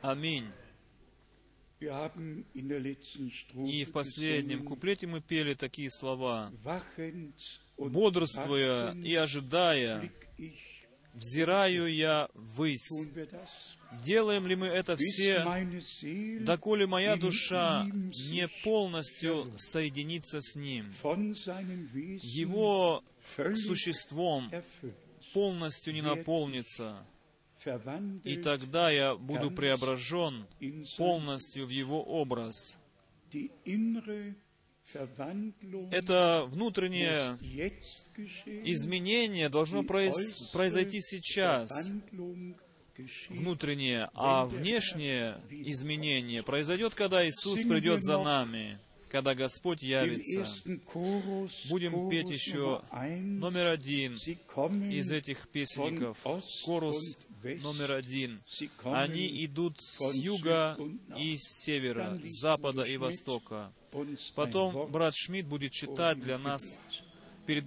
Аминь. И в последнем куплете мы пели такие слова. Бодрствуя и ожидая, взираю я ввысь. Делаем ли мы это все, доколе моя душа не полностью соединится с Ним, Его существом полностью не наполнится, и тогда я буду преображен полностью в Его образ. Это внутреннее изменение должно произ- произойти сейчас, внутреннее, а внешнее изменение произойдет, когда Иисус придет за нами, когда Господь явится. Будем петь еще номер один из этих песенников, корус. Номер один. Они идут с юга и с севера, с запада и востока. Потом брат Шмидт будет читать для нас перед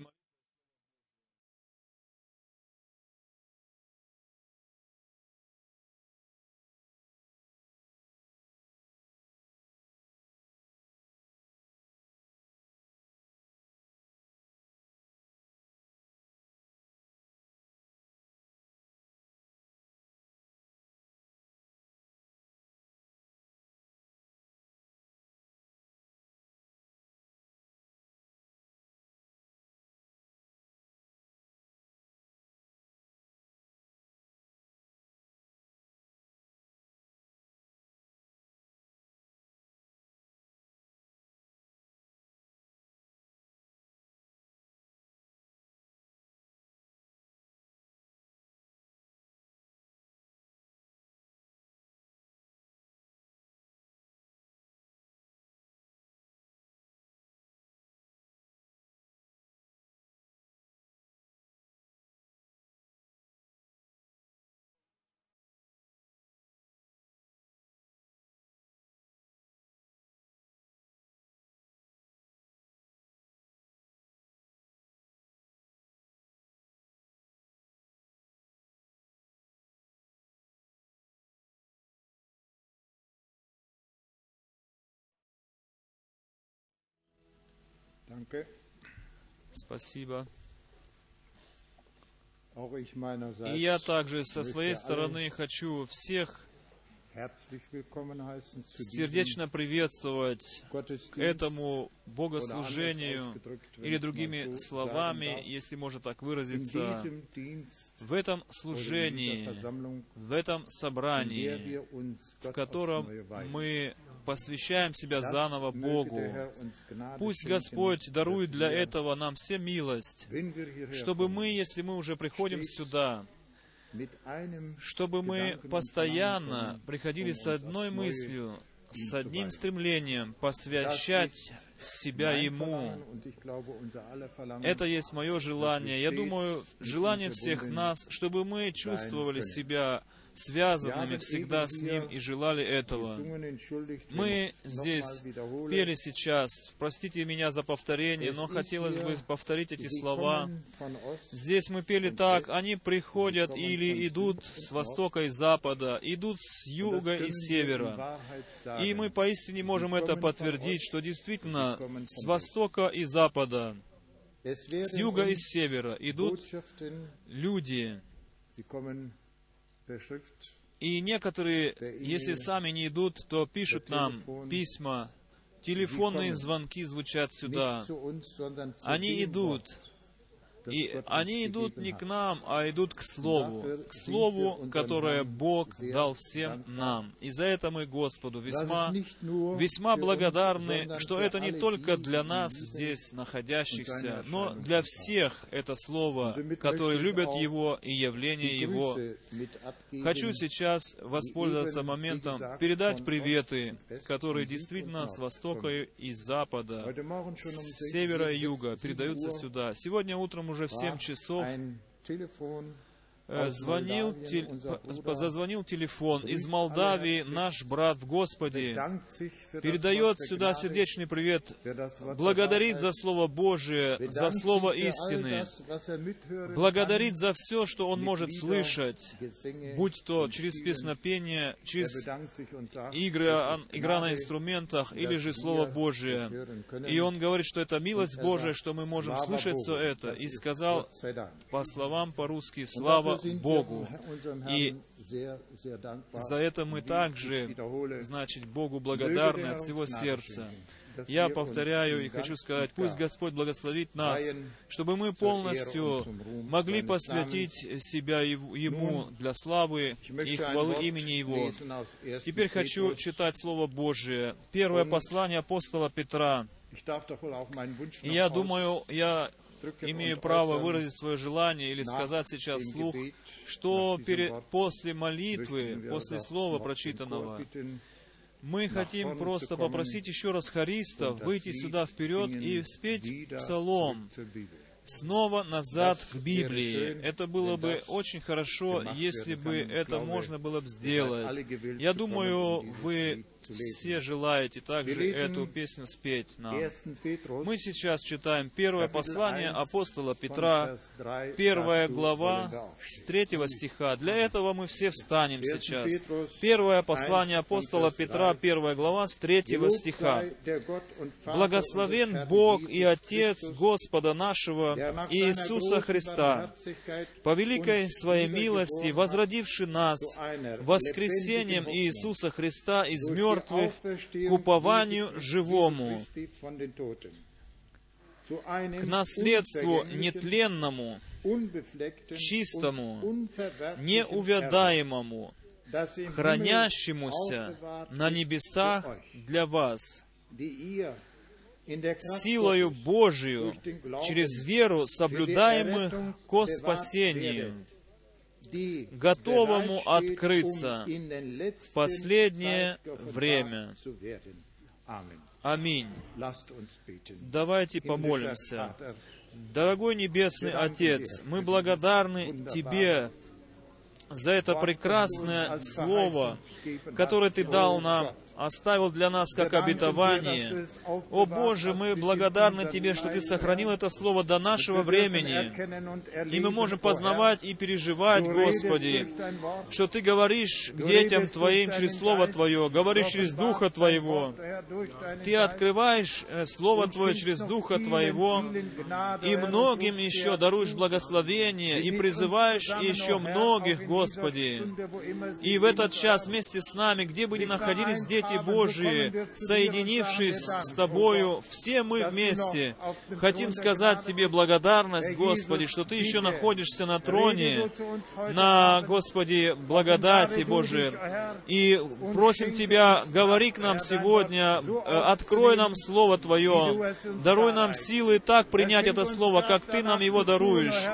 Спасибо. И я также со своей стороны хочу всех сердечно приветствовать к этому богослужению, или другими словами, если можно так выразиться, в этом служении, в этом собрании, в котором мы посвящаем себя заново Богу. Пусть Господь дарует для этого нам все милость, чтобы мы, если мы уже приходим сюда, чтобы мы постоянно Verlangen приходили um с одной мыслью, с одним стремлением посвящать себя Ему. Это есть мое желание. Я думаю, желание всех нас, чтобы мы чувствовали себя связанными всегда с Ним и желали этого. Мы здесь пели сейчас, простите меня за повторение, но хотелось бы повторить эти слова. Здесь мы пели так, они приходят или идут с востока и запада, идут с юга и севера. И мы поистине можем это подтвердить, что действительно с востока и запада, с юга и севера идут люди. И некоторые, если сами не идут, то пишут нам письма, телефонные звонки звучат сюда. Они идут, и они идут не к нам, а идут к Слову, к Слову, которое Бог дал всем нам. И за это мы Господу весьма весьма благодарны, что это не только для нас здесь находящихся, но для всех это Слово, которые любят Его и явление Его. Хочу сейчас воспользоваться моментом, передать приветы, которые действительно с востока и с запада, schon um с севера и 6, юга 7 передаются сюда. Сегодня утром уже в 7 war часов э, звонил, зазвонил телефон из Молдавии, наш брат в Господе, передает сюда сердечный привет, благодарит за Слово Божие, за Слово истины, благодарит за все, что он может слышать, будь то через песнопение, через игры, игра на инструментах или же Слово Божие. И он говорит, что это милость Божия, что мы можем слышать все это. И сказал по словам по-русски «Слава Богу». И за это мы также, значит, Богу благодарны от всего сердца. Я повторяю и хочу сказать, пусть Господь благословит нас, чтобы мы полностью могли посвятить себя Ему для славы и хвалы имени Его. Теперь хочу читать Слово Божие. Первое послание апостола Петра. И я думаю, я имею право выразить свое желание или сказать сейчас вслух, что пере- после молитвы, после слова прочитанного, мы хотим просто попросить еще раз хористов выйти сюда вперед и спеть псалом. Снова назад к Библии. Это было бы очень хорошо, если бы это можно было бы сделать. Я думаю, вы все желаете также эту песню спеть нам. Мы сейчас читаем первое послание апостола Петра, первая глава с третьего стиха. Для этого мы все встанем сейчас. Первое послание апостола Петра, первая глава с третьего стиха. Благословен Бог и Отец Господа нашего Иисуса Христа, по великой Своей милости, возродивший нас воскресением Иисуса Христа из мертвых к упованию живому, к наследству нетленному, чистому, неувядаемому, хранящемуся на небесах для вас, силою Божию, через веру соблюдаемых ко спасению, готовому открыться в последнее время. Аминь. Давайте помолимся. Дорогой Небесный Отец, мы благодарны Тебе за это прекрасное Слово, которое Ты дал нам, оставил для нас как обетование. О Боже, мы благодарны Тебе, что Ты сохранил это Слово до нашего времени. И мы можем познавать и переживать, Господи, что Ты говоришь детям Твоим через Слово Твое, говоришь через Духа Твоего. Ты открываешь э, Слово Твое через Духа Твоего, и многим еще даруешь благословение, и призываешь еще многих, Господи. И в этот час вместе с нами, где бы ни находились дети Божии, соединившись с Тобою, все мы вместе. Хотим сказать Тебе благодарность, Господи, что Ты еще находишься на троне, на, Господи, благодати Божией. И просим Тебя, говори к нам сегодня, э, открой нам Слово Твое, даруй нам силы так принять это Слово, как Ты нам его даруешь.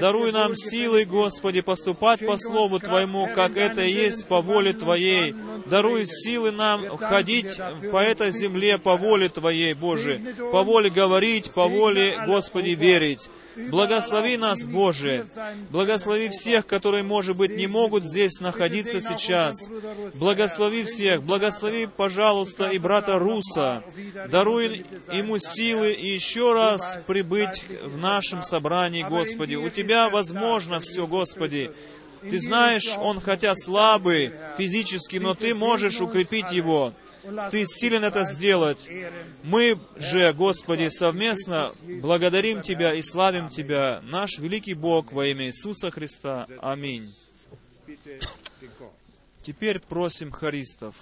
Даруй нам силы, Господи, поступать по Слову Твоему, как это и есть по воле Твоей. Даруй силы нам ходить по этой земле по воле Твоей, Боже, по воле говорить, по воле, Господи, верить. Благослови нас, Боже. Благослови всех, которые, может быть, не могут здесь находиться сейчас. Благослови всех. Благослови, пожалуйста, и брата Руса. Даруй ему силы и еще раз прибыть в нашем собрании, Господи. У Тебя возможно все, Господи. Ты знаешь, он хотя слабый физически, но Ты можешь укрепить его. Ты силен это сделать. Мы же, Господи, совместно благодарим Тебя и славим Тебя, наш великий Бог, во имя Иисуса Христа. Аминь. Теперь просим хористов.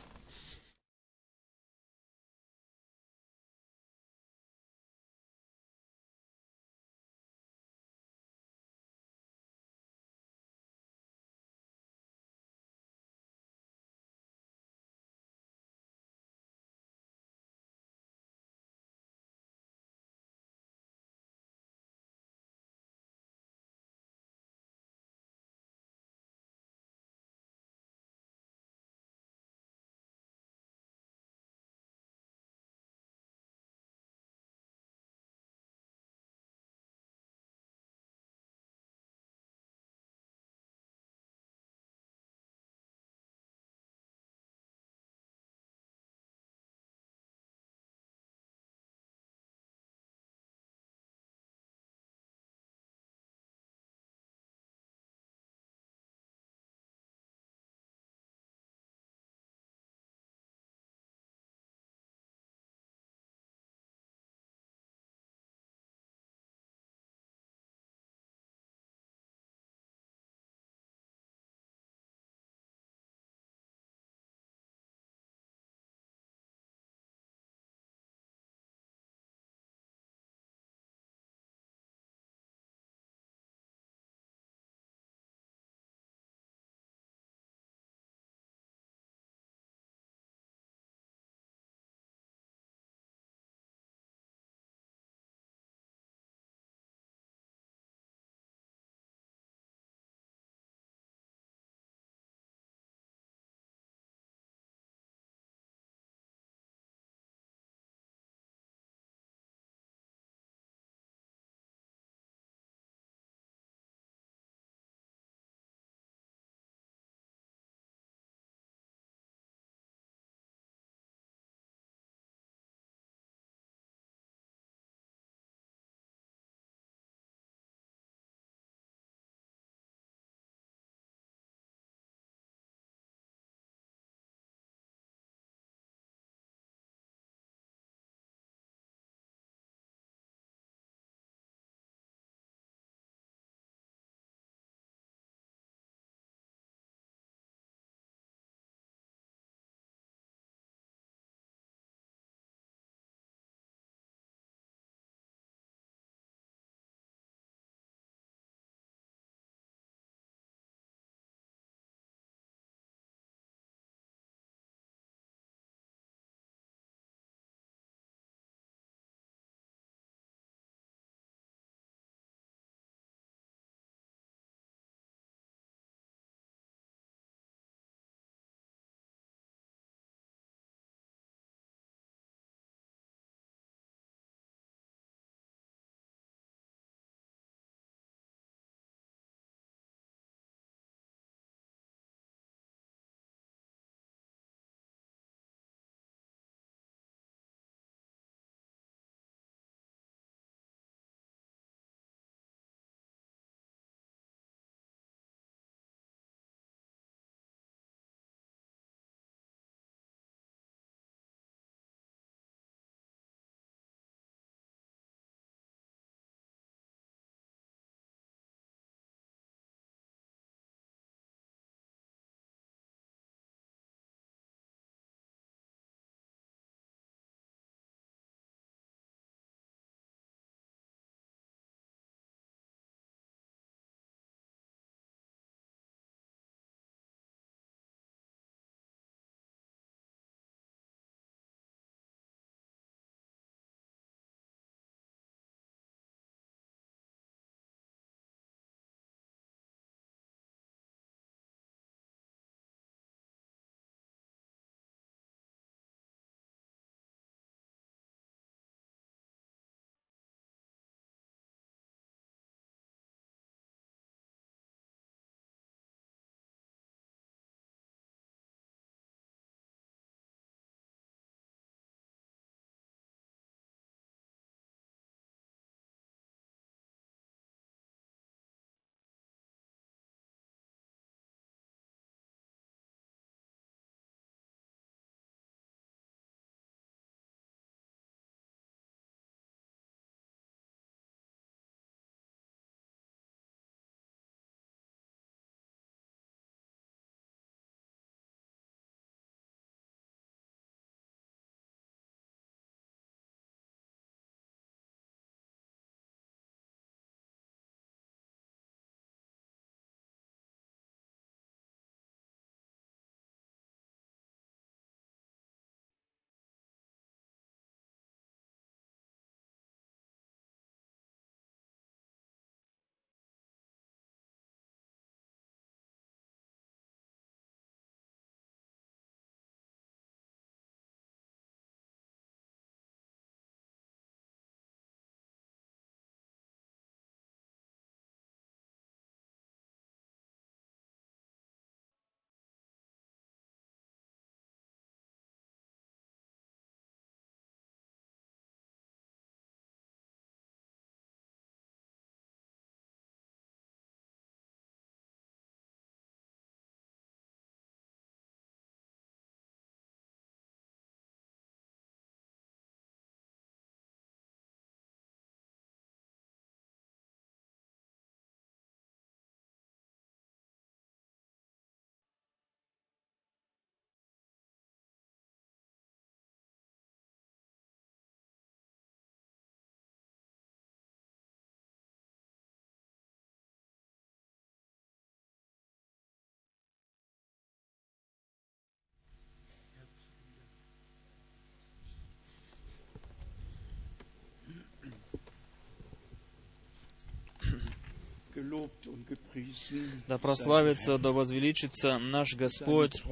Да прославится, да возвеличится наш Господь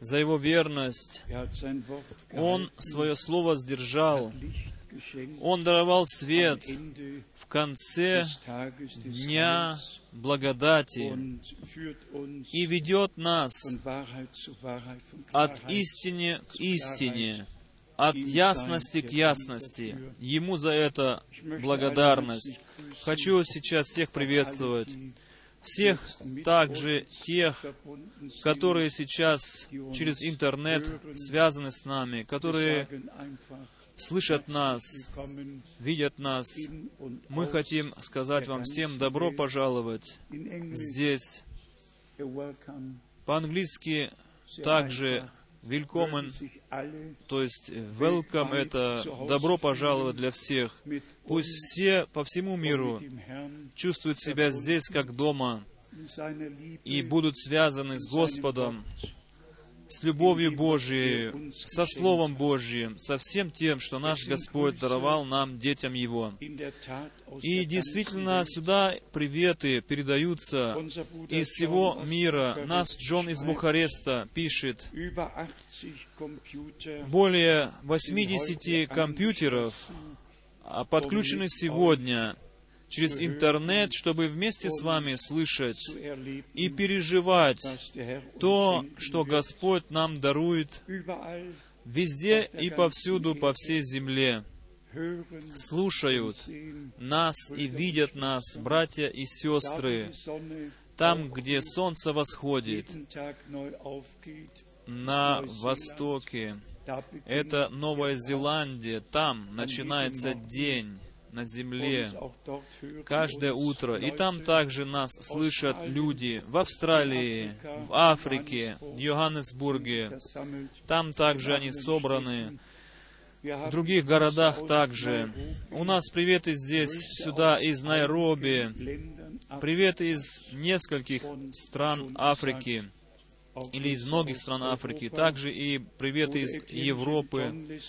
за Его верность. Он свое слово сдержал. Он даровал свет в конце дня благодати и ведет нас от истины к истине, от ясности к ясности. Ему за это благодарность. Хочу сейчас всех приветствовать. Всех также тех, которые сейчас через интернет связаны с нами, которые слышат нас, видят нас. Мы хотим сказать вам всем добро пожаловать здесь. По-английски также Willkommen, то есть welcome это добро пожаловать для всех. Пусть все по всему миру чувствуют себя здесь как дома и будут связаны с Господом, с любовью Божией, со Словом Божьим, со всем тем, что наш Господь даровал нам, детям Его. И действительно, сюда приветы передаются из всего мира. Нас Джон из Бухареста пишет, более 80 компьютеров подключены сегодня через интернет, чтобы вместе с вами слышать и переживать то, что Господь нам дарует везде и повсюду по всей земле. Слушают нас и видят нас, братья и сестры, там, где солнце восходит, на востоке. Это Новая Зеландия, там начинается день на земле каждое утро. И там также нас слышат люди в Австралии, в Африке, в Йоханнесбурге. Там также они собраны. В других городах также. У нас приветы здесь, сюда, из Найроби. Приветы из нескольких стран Африки или из многих стран Африки, также и приветы из Европы,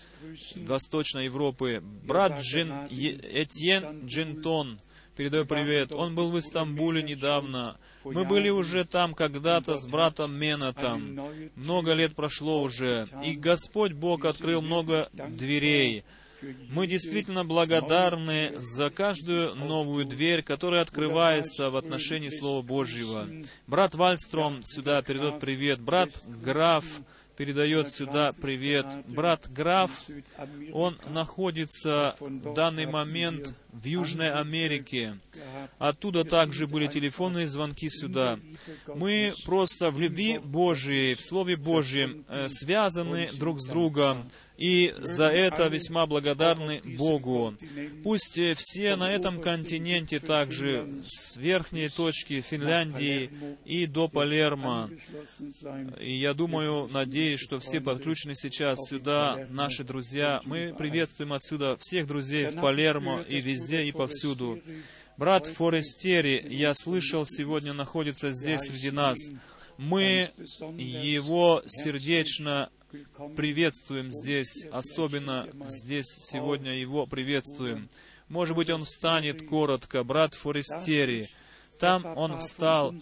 Восточной Европы. Брат Джин, Этьен Джинтон передаю привет. Он был в Истамбуле недавно. Мы были уже там когда-то с братом Менатом. Много лет прошло уже. И Господь Бог открыл много дверей. Мы действительно благодарны за каждую новую дверь, которая открывается в отношении Слова Божьего. Брат Вальстром сюда передает привет. Брат Граф передает сюда привет. Брат Граф, он находится в данный момент в Южной Америке. Оттуда также были телефонные звонки сюда. Мы просто в любви Божией, в Слове Божьем э, связаны друг с другом и за это весьма благодарны Богу. Пусть все на этом континенте также, с верхней точки Финляндии и до Палермо, и я думаю, надеюсь, что все подключены сейчас сюда, наши друзья. Мы приветствуем отсюда всех друзей в Палермо и везде, и повсюду. Брат Форестери, я слышал, сегодня находится здесь среди нас. Мы его сердечно приветствуем здесь, особенно здесь сегодня его приветствуем. Может быть, он встанет коротко, брат Форестери. Там он встал.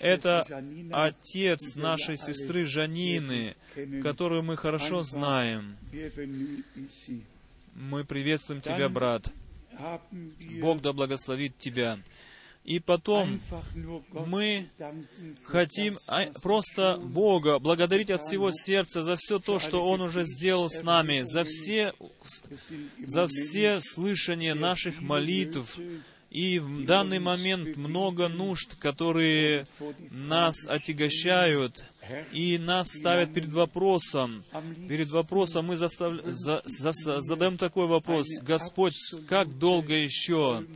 Это отец нашей сестры Жанины, которую мы хорошо знаем. Мы приветствуем тебя, брат. Бог да благословит тебя. И потом мы хотим а, просто Бога благодарить от всего сердца за все то, что Он уже сделал с нами, за все, за все слышания наших молитв, и в данный момент много нужд, которые нас отягощают и нас ставят перед вопросом. Перед вопросом мы застав... за... За... задаем такой вопрос. Господь, как долго еще?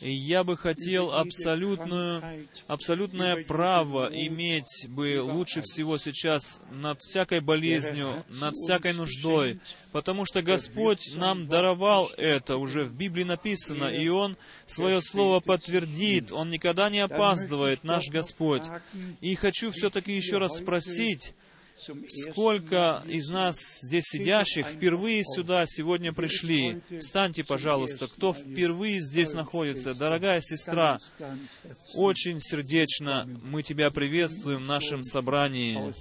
Я бы хотел абсолютную, абсолютное право иметь бы лучше всего сейчас над всякой болезнью, над всякой нуждой, потому что Господь нам даровал это, уже в Библии написано, и Он свое слово подтвердит, Он никогда не опаздывает, наш Господь. И хочу все-таки еще раз спросить, Сколько из нас здесь сидящих впервые сюда сегодня пришли? Встаньте, пожалуйста, кто впервые здесь находится. Дорогая сестра, очень сердечно мы тебя приветствуем в нашем собрании.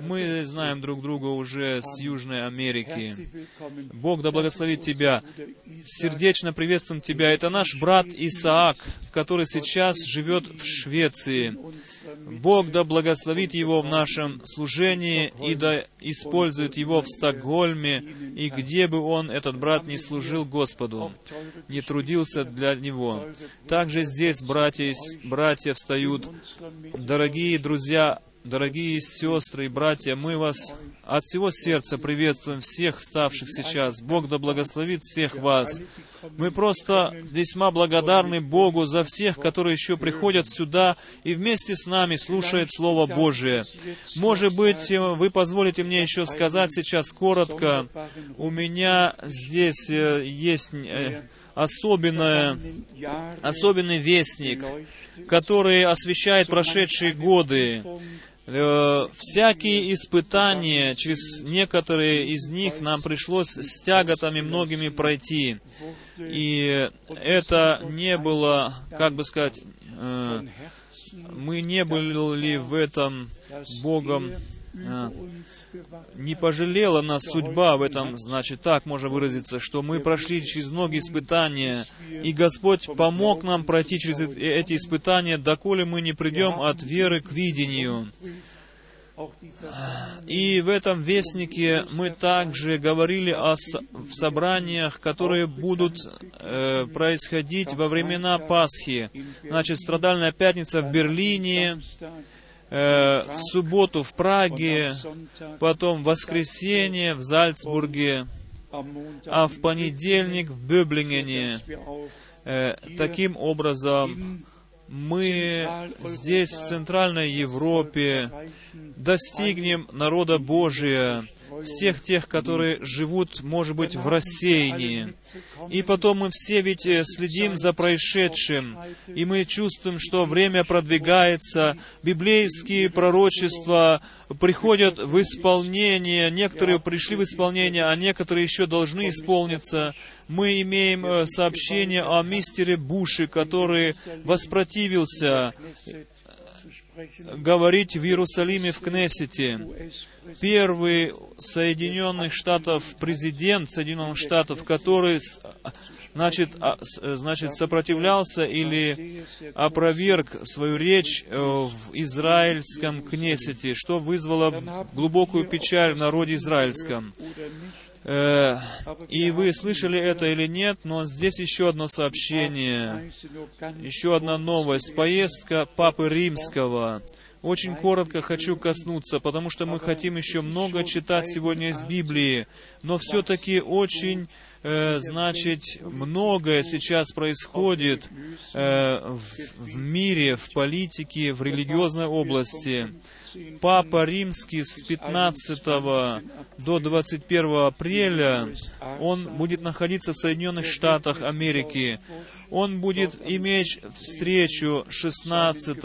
Мы знаем друг друга уже с Южной Америки. Бог да благословит тебя. Сердечно приветствуем тебя. Это наш брат Исаак, который сейчас живет в Швеции. Бог да благословит его в нашем служении и да использует его в Стокгольме, и где бы он, этот брат, не служил Господу, не трудился для него. Также здесь братья, братья встают. Дорогие друзья, дорогие сестры и братья, мы вас от всего сердца приветствуем всех вставших сейчас. Бог да благословит всех вас. Мы просто весьма благодарны Богу за всех, которые еще приходят сюда и вместе с нами слушают Слово Божие. Может быть, вы позволите мне еще сказать сейчас коротко. У меня здесь э, есть э, особенное, особенный вестник, который освещает прошедшие годы. Э, всякие испытания, через некоторые из них нам пришлось с тяготами многими пройти. И это не было, как бы сказать, э, мы не были в этом Богом не пожалела нас судьба в этом, значит, так можно выразиться, что мы прошли через многие испытания, и Господь помог нам пройти через эти испытания, доколе мы не придем от веры к видению. И в этом вестнике мы также говорили о собраниях, которые будут э, происходить во времена Пасхи. Значит, страдальная пятница в Берлине, э, в субботу в Праге, потом в воскресенье в Зальцбурге, а в понедельник в Бöblingене. Э, таким образом, мы здесь, в Центральной Европе, достигнем народа Божия, всех тех, которые живут, может быть, в рассеянии. И потом мы все ведь э, следим за происшедшим, и мы чувствуем, что время продвигается, библейские пророчества приходят в исполнение, некоторые пришли в исполнение, а некоторые еще должны исполниться. Мы имеем э, сообщение о мистере Буше, который воспротивился говорить в Иерусалиме в Кнессете. Первый Соединенных Штатов, президент Соединенных Штатов, который значит, а, значит, сопротивлялся или опроверг свою речь э, в израильском Кнессете, что вызвало глубокую печаль в народе израильском. Э, и вы слышали это или нет, но здесь еще одно сообщение, еще одна новость. Поездка Папы Римского. Очень коротко хочу коснуться, потому что мы хотим еще много читать сегодня из Библии, но все-таки очень э, значит, многое сейчас происходит э, в, в мире, в политике, в религиозной области. Папа Римский с 15 до 21 апреля, он будет находиться в Соединенных Штатах Америки. Он будет иметь встречу 16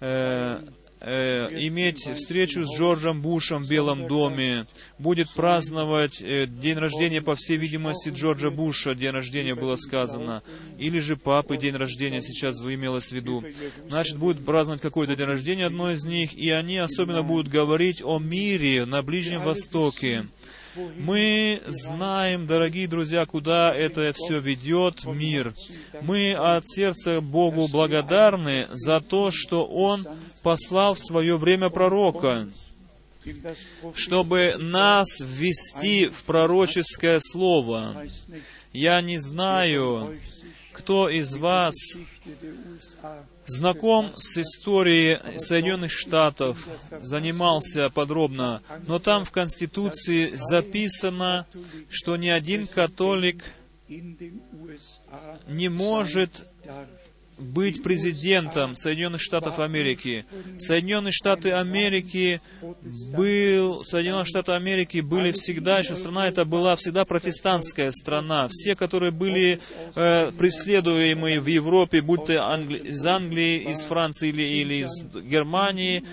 э, э, иметь встречу с Джорджем Бушем в Белом доме, будет праздновать э, день рождения, по всей видимости, Джорджа Буша, день рождения было сказано, или же папы день рождения сейчас имелось в виду. Значит, будет праздновать какой-то день рождения одной из них, и они особенно будут говорить о мире на Ближнем Востоке. Мы знаем, дорогие друзья, куда это все ведет мир. Мы от сердца Богу благодарны за то, что Он послал в свое время пророка, чтобы нас ввести в пророческое слово. Я не знаю, кто из вас знаком с историей Соединенных Штатов, занимался подробно, но там в Конституции записано, что ни один католик не может быть президентом Соединенных Штатов Америки. Соединенные Штаты Америки был, Соединенные Штаты Америки были всегда, еще страна это была всегда протестантская страна. Все, которые были э, преследуемые в Европе, будь то Англи, из Англии, из Франции или, или из Германии,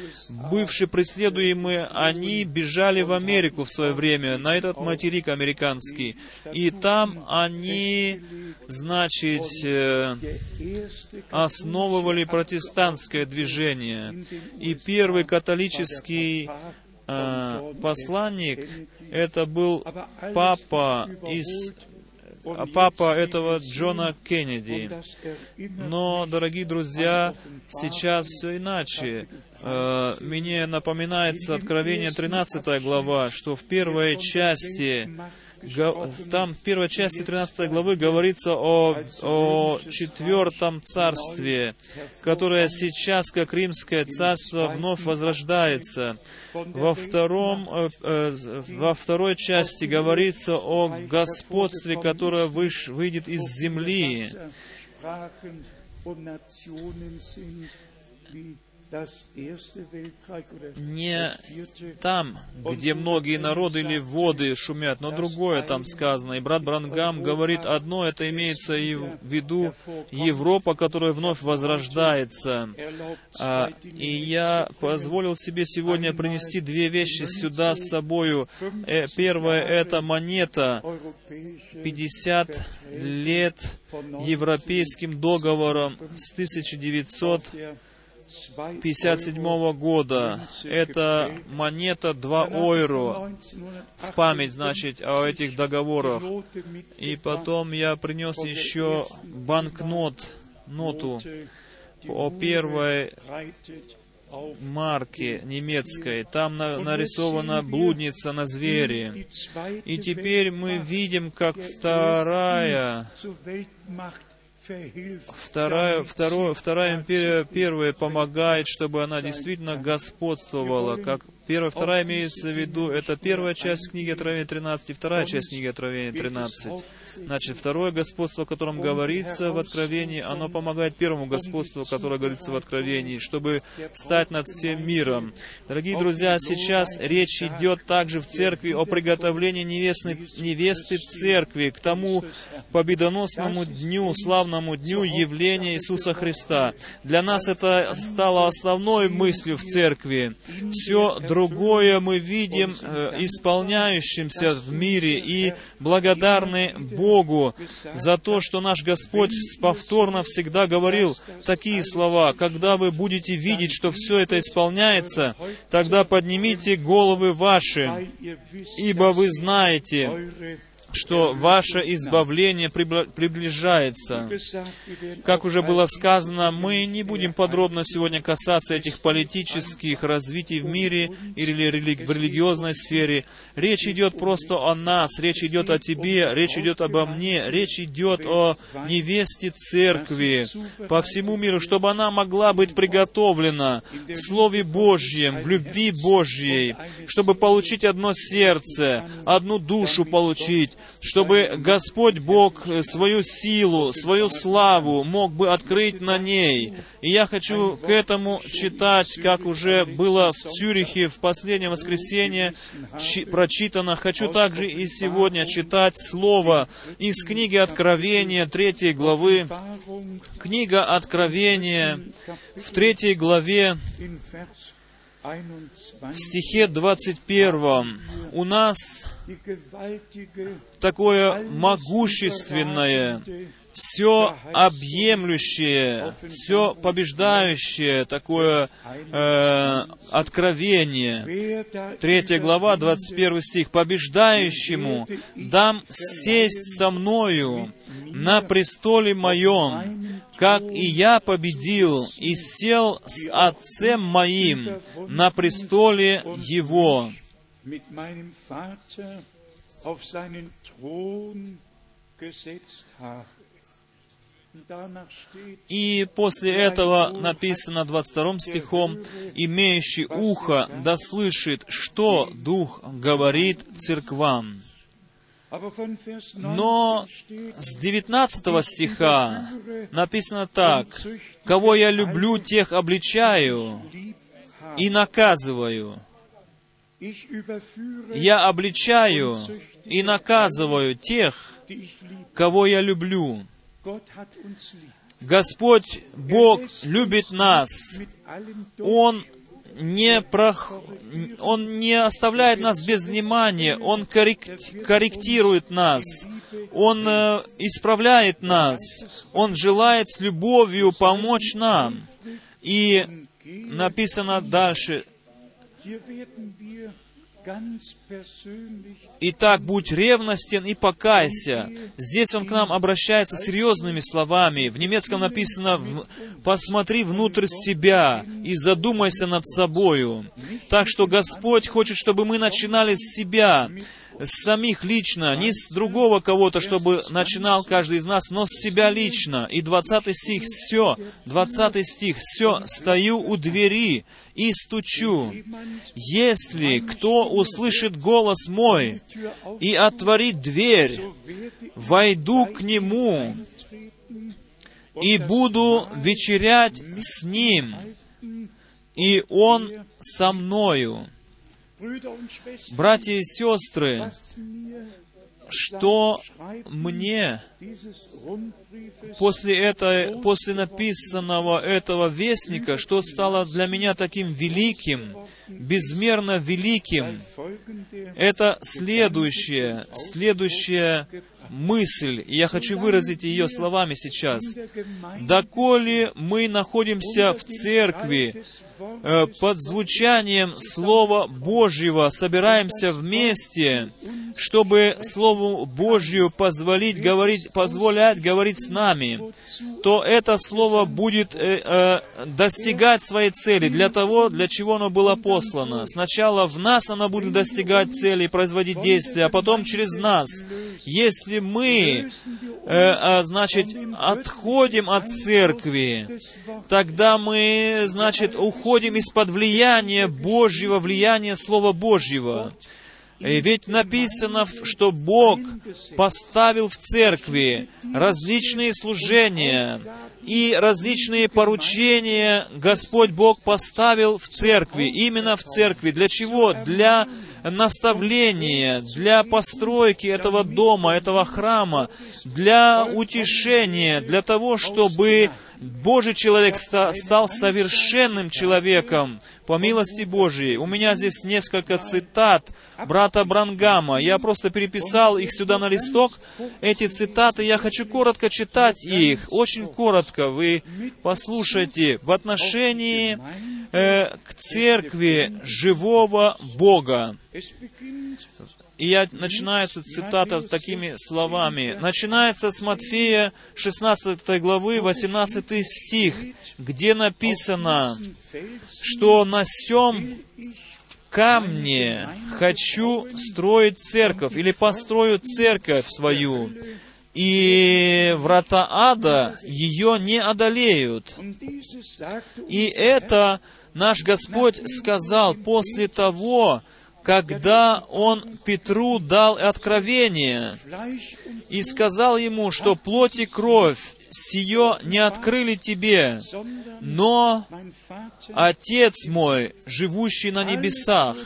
бывшие преследуемые, они бежали в Америку в свое время, на этот материк американский. И там они, значит, э, основывали протестантское движение. И первый католический э, посланник, это был папа из папа этого Джона Кеннеди. Но, дорогие друзья, сейчас все иначе. Э, мне напоминается Откровение 13 глава, что в первой части там в первой части 13 главы говорится о, о четвертом царстве, которое сейчас, как римское царство, вновь возрождается. Во, втором, э, э, во второй части говорится о господстве, которое выш, выйдет из земли не там, где многие народы или воды шумят, но другое там сказано. И брат Брангам говорит одно, это имеется и в виду Европа, которая вновь возрождается. А, и я позволил себе сегодня принести две вещи сюда с собою. Э, первое — это монета 50 лет европейским договором с 1900 1957 года. Это монета 2 ойро в память, значит, о этих договорах. И потом я принес еще банкнот, ноту о первой марке немецкой. Там на, нарисована блудница на звере. И теперь мы видим, как вторая Вторая, второе, вторая империя, первая, помогает, чтобы она действительно господствовала, как Первая, вторая имеется в виду, это первая часть книги Откровения 13 и вторая часть книги Откровения 13. Значит, второе господство, о котором говорится в Откровении, оно помогает первому господству, которое говорится в Откровении, чтобы стать над всем миром. Дорогие друзья, сейчас речь идет также в церкви о приготовлении невесты, невесты церкви к тому победоносному дню, славному дню явления Иисуса Христа. Для нас это стало основной мыслью в церкви. Все другое мы видим э, исполняющимся в мире и благодарны Богу за то, что наш Господь повторно всегда говорил такие слова. Когда вы будете видеть, что все это исполняется, тогда поднимите головы ваши, ибо вы знаете, что ваше избавление приближается. Как уже было сказано, мы не будем подробно сегодня касаться этих политических развитий в мире или в религиозной сфере. Речь идет просто о нас, речь идет о тебе, речь идет обо мне, речь идет о невесте церкви по всему миру, чтобы она могла быть приготовлена в Слове Божьем, в любви Божьей, чтобы получить одно сердце, одну душу получить, чтобы Господь Бог свою силу, свою славу мог бы открыть на ней. И я хочу к этому читать, как уже было в Цюрихе в последнее воскресенье прочитано. Хочу также и сегодня читать Слово из книги Откровения, третьей главы. Книга Откровения в третьей главе в стихе 21 у нас такое могущественное, все объемлющее, все побеждающее такое э, откровение. Третья глава, 21 стих. «Побеждающему дам сесть со мною на престоле моем, как и я победил и сел с Отцем моим на престоле Его». И после этого написано 22 стихом, «Имеющий ухо да слышит, что Дух говорит церквам». Но с 19 стиха написано так, «Кого я люблю, тех обличаю и наказываю». Я обличаю и наказываю тех, кого я люблю. Господь Бог любит нас. Он не, прох... Он не оставляет нас без внимания, Он корректирует нас, Он э, исправляет нас, Он желает с любовью помочь нам. И написано дальше, Итак, будь ревностен и покайся. Здесь он к нам обращается серьезными словами. В немецком написано «посмотри внутрь себя и задумайся над собою». Так что Господь хочет, чтобы мы начинали с себя, самих лично, не с другого кого-то, чтобы начинал каждый из нас, но с себя лично. И 20 стих, все, 20 стих, все, стою у двери и стучу. Если кто услышит голос мой и отворит дверь, войду к нему и буду вечерять с ним, и он со мною. Братья и сестры, что мне после, этой, после написанного этого вестника, что стало для меня таким великим, безмерно великим, это следующее, следующее мысль, и я хочу выразить ее словами сейчас. «Доколе мы находимся в церкви, под звучанием Слова Божьего собираемся вместе, чтобы Слову Божью позволить говорить, позволять говорить с нами, то это Слово будет э, э, достигать своей цели для того, для чего оно было послано. Сначала в нас оно будет достигать цели, производить действия, а потом через нас. Если мы, э, э, значит, отходим от церкви, тогда мы, значит, уходим из-под влияния Божьего, влияния Слова Божьего. И ведь написано, что Бог поставил в церкви различные служения и различные поручения Господь Бог поставил в церкви, именно в церкви. Для чего? Для наставления, для постройки этого дома, этого храма, для утешения, для того, чтобы Божий человек стал совершенным человеком, по милости Божьей. У меня здесь несколько цитат брата Брангама. Я просто переписал их сюда на листок. Эти цитаты, я хочу коротко читать их, очень коротко. Вы послушайте в отношении э, к церкви живого Бога. И я начинается цитата такими словами. Начинается с Матфея 16 главы, 18 стих, где написано, что на сем камне хочу строить церковь, или построю церковь свою, и врата ада ее не одолеют. И это наш Господь сказал после того, когда он Петру дал откровение и сказал ему, что плоть и кровь сие не открыли тебе, но Отец мой, живущий на небесах,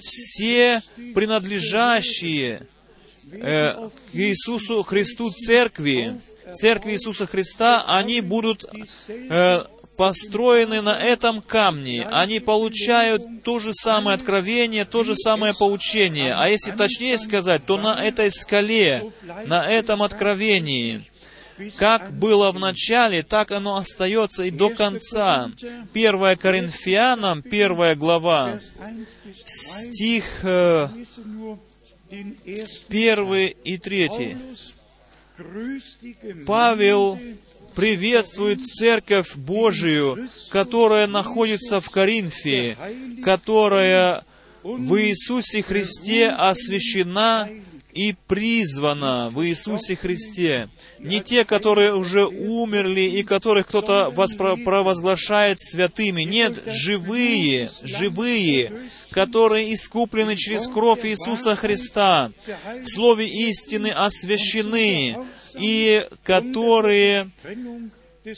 все принадлежащие э, к Иисусу Христу церкви, церкви Иисуса Христа, они будут э, построены на этом камне, они получают то же самое откровение, то же самое поучение. А если точнее сказать, то на этой скале, на этом откровении, как было в начале, так оно остается и до конца. 1 Коринфянам, 1 глава, стих 1 э, и 3. Павел приветствует Церковь Божию, которая находится в Коринфе, которая в Иисусе Христе освящена и призвана в Иисусе Христе. Не те, которые уже умерли и которых кто-то провозглашает святыми. Нет, живые, живые, которые искуплены через кровь Иисуса Христа, в Слове истины освящены, и которые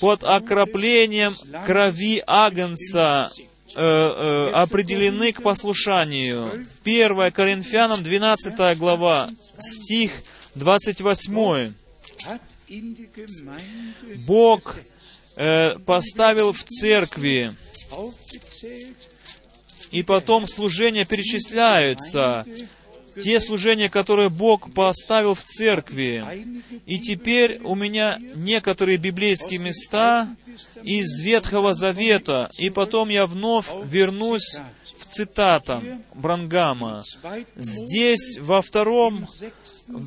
под окроплением крови Агнца э, э, определены к послушанию. 1 Коринфянам 12 глава, стих 28. Бог э, поставил в церкви, и потом служения перечисляются, те служения, которые Бог поставил в церкви. И теперь у меня некоторые библейские места из Ветхого Завета, и потом я вновь вернусь в цитатам Брангама. Здесь, во втором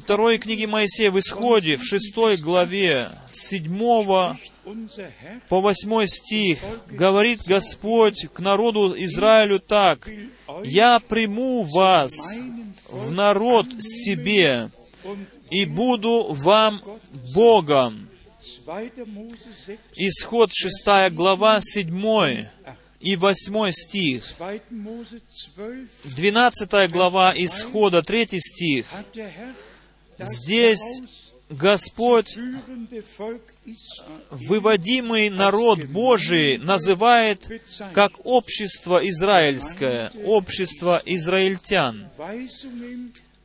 второй книге Моисея в Исходе, в шестой главе, с седьмого по восьмой стих, говорит Господь к народу Израилю так, «Я приму вас в народ себе и буду вам Богом». Исход шестая глава, седьмой и восьмой стих. Двенадцатая глава Исхода, третий стих. Здесь Господь, выводимый народ Божий, называет как общество израильское, общество израильтян.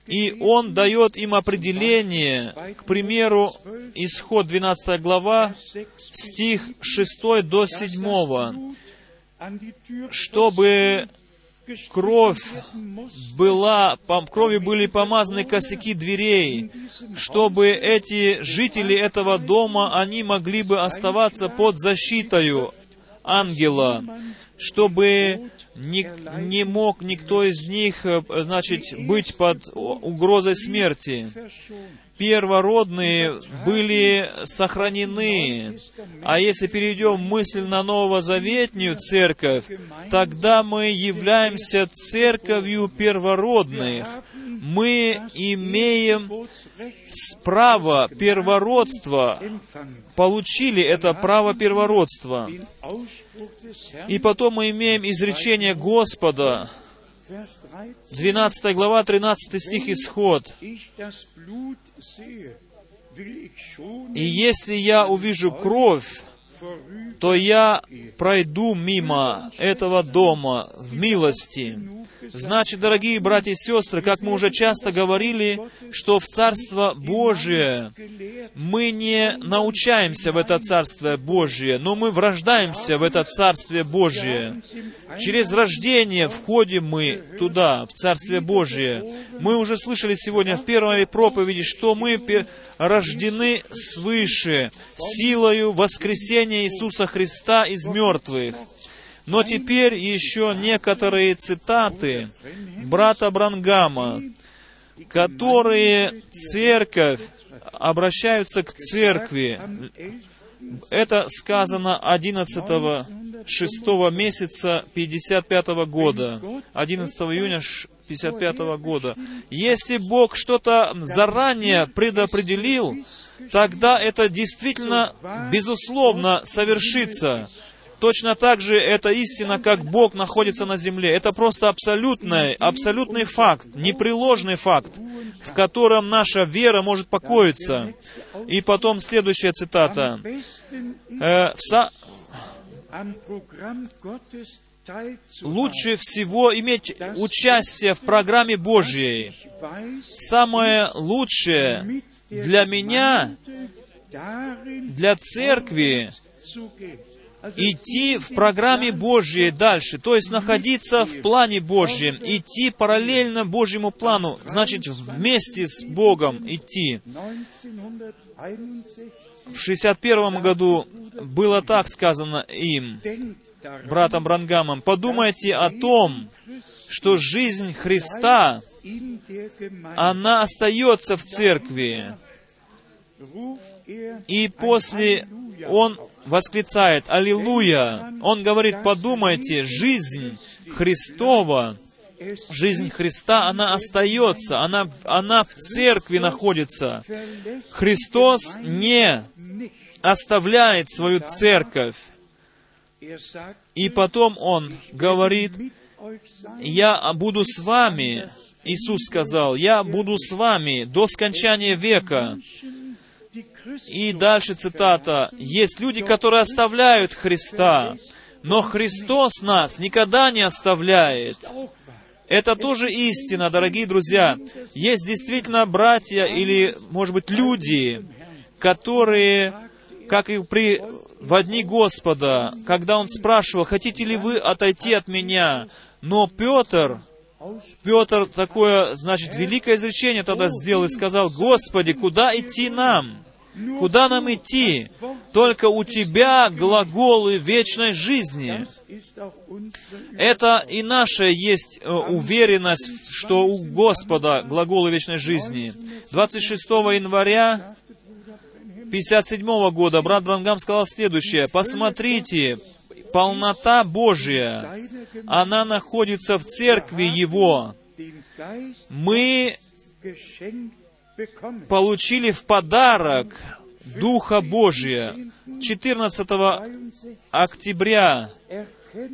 И Он дает им определение, к примеру, Исход 12 глава, стих 6 до 7, чтобы кровь была, по крови были помазаны косяки дверей, чтобы эти жители этого дома, они могли бы оставаться под защитою ангела, чтобы не, не мог никто из них, э, значит, быть под угрозой смерти первородные были сохранены. А если перейдем мысль на Новозаветнюю церковь, тогда мы являемся церковью первородных. Мы имеем право первородства, получили это право первородства. И потом мы имеем изречение Господа, 12 глава, 13 стих, Исход. И если я увижу кровь, то я пройду мимо этого дома в милости. Значит, дорогие братья и сестры, как мы уже часто говорили, что в Царство Божие мы не научаемся в это Царство Божие, но мы врождаемся в это Царствие Божие. Через рождение входим мы туда, в Царствие Божие. Мы уже слышали сегодня в первой проповеди, что мы рождены свыше силою воскресения Иисуса Христа из мертвых. Но теперь еще некоторые цитаты брата Брангама, которые церковь, обращаются к церкви. Это сказано 11 6 месяца 55 года, 11 июня 55 года. Если Бог что-то заранее предопределил, тогда это действительно, безусловно, совершится. Точно так же это истина, как Бог находится на земле. Это просто абсолютный, абсолютный факт, непреложный факт, в котором наша вера может покоиться. И потом следующая цитата. Э, са... Лучше всего иметь участие в программе Божьей. Самое лучшее для меня, для церкви, идти в программе Божьей дальше, то есть находиться в плане Божьем, идти параллельно Божьему плану, значит, вместе с Богом идти. В 61 году было так сказано им, братом Брангамом, подумайте о том, что жизнь Христа, она остается в церкви. И после Он восклицает «Аллилуйя!» Он говорит, подумайте, жизнь Христова, жизнь Христа, она остается, она, она в церкви находится. Христос не оставляет свою церковь. И потом Он говорит, я буду с вами, Иисус сказал, я буду с вами до скончания века. И дальше цитата. Есть люди, которые оставляют Христа, но Христос нас никогда не оставляет. Это тоже истина, дорогие друзья. Есть действительно братья или, может быть, люди, которые, как и при в дни Господа, когда Он спрашивал, хотите ли вы отойти от меня? Но Петр, Петр такое, значит, великое изречение тогда сделал и сказал, Господи, куда идти нам? Куда нам идти? Только у Тебя глаголы вечной жизни. Это и наша есть э, уверенность, что у Господа глаголы вечной жизни. 26 января 57 года брат Брангам сказал следующее. «Посмотрите, полнота Божья, она находится в церкви Его. Мы получили в подарок Духа Божия 14 октября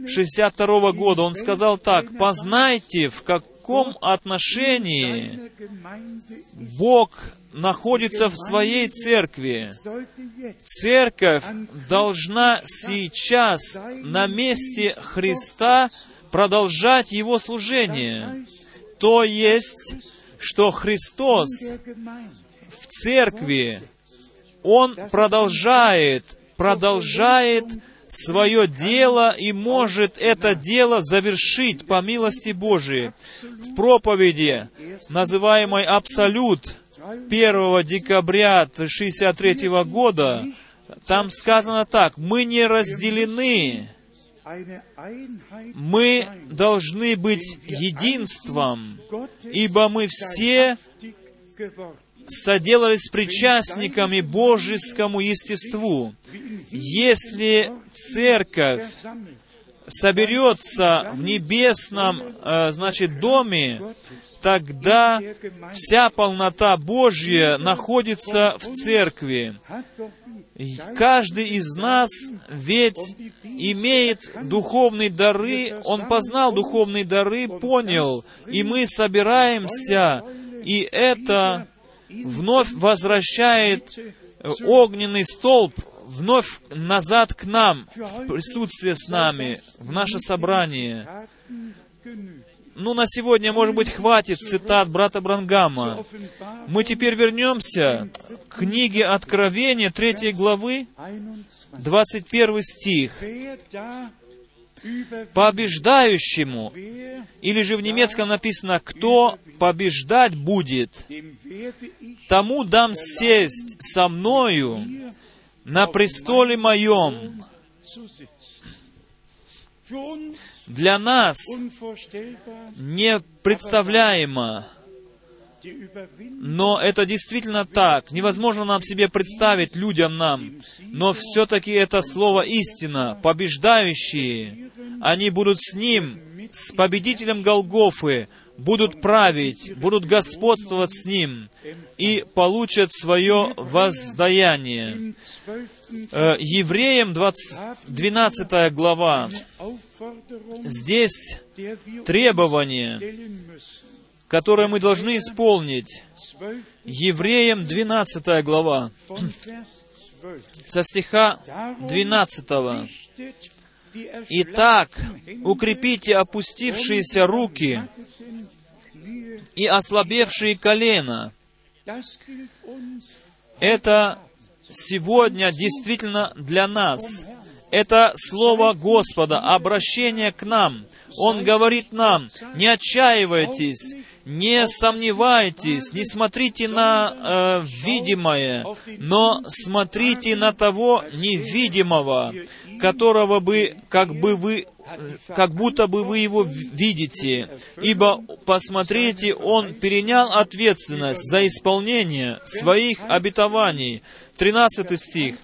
62 года. Он сказал так, «Познайте, в каком отношении Бог находится в своей церкви. Церковь должна сейчас на месте Христа продолжать Его служение. То есть, что Христос в церкви, Он продолжает, продолжает свое дело и может это дело завершить по милости Божией. В проповеди, называемой «Абсолют», 1 декабря 1963 года, там сказано так, мы не разделены, мы должны быть единством, ибо мы все соделались причастниками божескому естеству. Если церковь соберется в небесном, э, значит, доме, тогда вся полнота Божья находится в церкви. Каждый из нас ведь имеет духовные дары, он познал духовные дары, понял, и мы собираемся, и это вновь возвращает огненный столб вновь назад к нам, в присутствие с нами, в наше собрание. Ну, на сегодня, может быть, хватит цитат брата Брангама. Мы теперь вернемся к книге Откровения, 3 главы, 21 стих. «Побеждающему», или же в немецком написано, «Кто побеждать будет, тому дам сесть со мною на престоле моем, для нас непредставляемо, но это действительно так. Невозможно нам себе представить, людям нам. Но все-таки это слово истина. Побеждающие, они будут с Ним, с победителем Голгофы, будут править, будут господствовать с Ним и получат свое воздаяние. Э, Евреям 20, 12 глава. Здесь требование, которое мы должны исполнить. Евреям 12 глава, со стиха 12. «Итак, укрепите опустившиеся руки и ослабевшие колено». Это сегодня действительно для нас. Это слово Господа, обращение к нам. Он говорит нам, не отчаивайтесь, не сомневайтесь, не смотрите на э, видимое, но смотрите на того невидимого, которого бы, как бы вы как будто бы вы его видите, ибо, посмотрите, он перенял ответственность за исполнение своих обетований. 13 стих.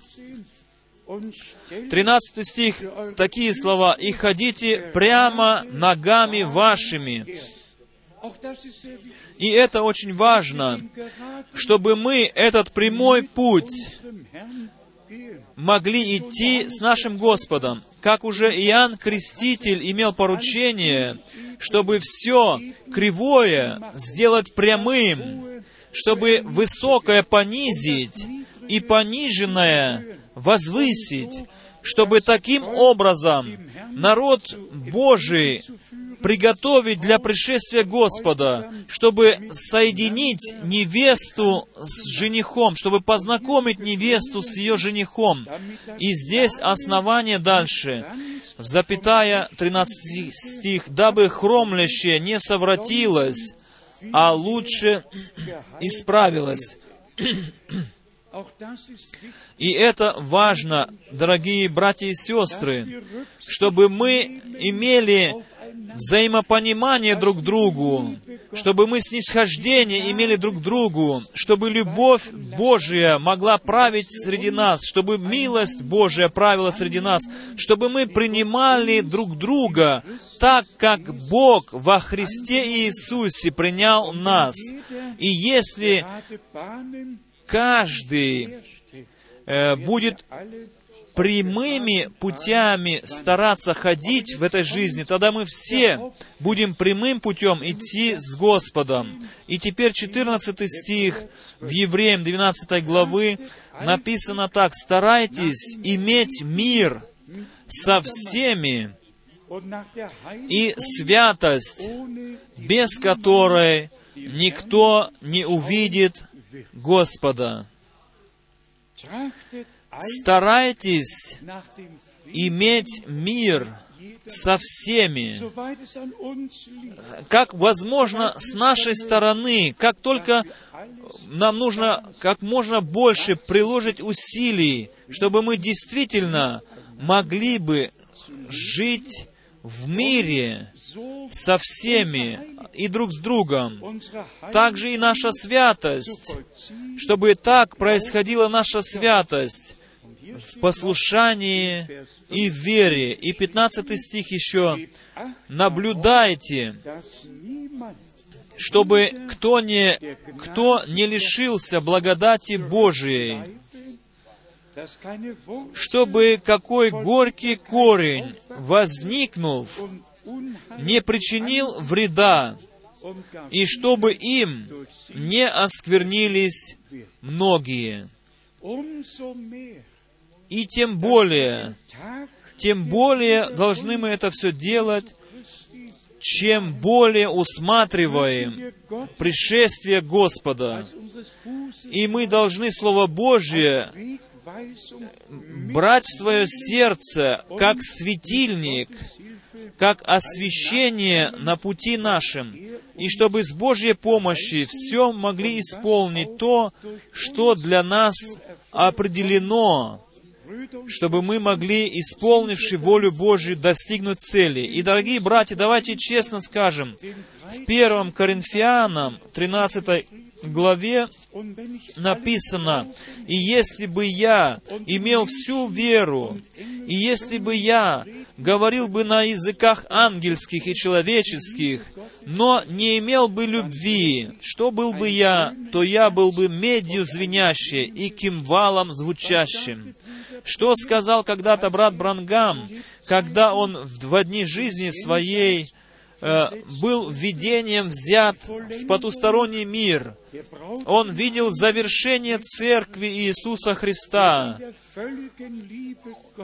13 стих, такие слова, «И ходите прямо ногами вашими». И это очень важно, чтобы мы этот прямой путь могли идти с нашим Господом. Как уже Иоанн Креститель имел поручение, чтобы все кривое сделать прямым, чтобы высокое понизить и пониженное возвысить, чтобы таким образом народ Божий приготовить для пришествия Господа, чтобы соединить невесту с женихом, чтобы познакомить невесту с ее женихом. И здесь основание дальше, в запятая 13 стих, «Дабы хромлящее не совратилось, а лучше исправилось». И это важно, дорогие братья и сестры, чтобы мы имели взаимопонимание друг к другу, чтобы мы снисхождение имели друг к другу, чтобы любовь Божия могла править среди нас, чтобы милость Божия правила среди нас, чтобы мы принимали друг друга так, как Бог во Христе Иисусе принял нас. И если каждый э, будет прямыми путями стараться ходить в этой жизни, тогда мы все будем прямым путем идти с Господом. И теперь 14 стих в Евреям 12 главы написано так, «Старайтесь иметь мир со всеми и святость, без которой никто не увидит Господа. Старайтесь иметь мир со всеми, как возможно с нашей стороны, как только нам нужно как можно больше приложить усилий, чтобы мы действительно могли бы жить в мире со всеми, и друг с другом. Также и наша святость, чтобы так происходила наша святость в послушании и в вере. И 15 стих еще. «Наблюдайте, чтобы кто не, кто не лишился благодати Божией, чтобы какой горький корень, возникнув, не причинил вреда, и чтобы им не осквернились многие. И тем более, тем более должны мы это все делать, чем более усматриваем пришествие Господа. И мы должны Слово Божье брать в свое сердце как светильник, как освещение на пути нашим, и чтобы с Божьей помощью все могли исполнить то, что для нас определено, чтобы мы могли, исполнивши волю Божью, достигнуть цели. И, дорогие братья, давайте честно скажем, в 1 Коринфянам 13 главе написано, «И если бы я имел всю веру, и если бы я говорил бы на языках ангельских и человеческих, но не имел бы любви, что был бы я, то я был бы медью звенящей и кимвалом звучащим». Что сказал когда-то брат Брангам, когда он в два дни жизни своей был видением взят в потусторонний мир. Он видел завершение Церкви Иисуса Христа,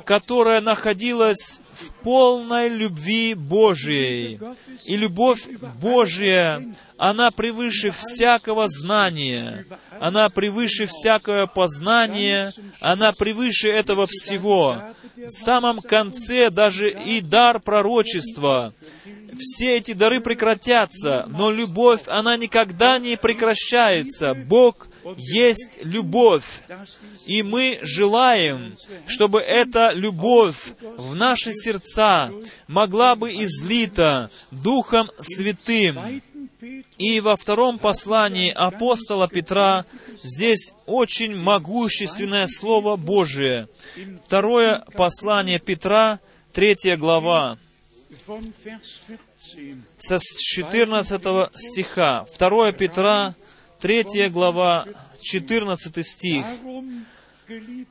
которая находилась в полной любви Божией. И любовь Божия, она превыше всякого знания, она превыше всякого познания, она превыше этого всего. В самом конце даже и дар пророчества — все эти дары прекратятся, но любовь, она никогда не прекращается. Бог есть любовь. И мы желаем, чтобы эта любовь в наши сердца могла бы излита Духом Святым. И во втором послании апостола Петра здесь очень могущественное Слово Божие. Второе послание Петра, третья глава со 14 стиха. 2 Петра, 3 глава, 14 стих.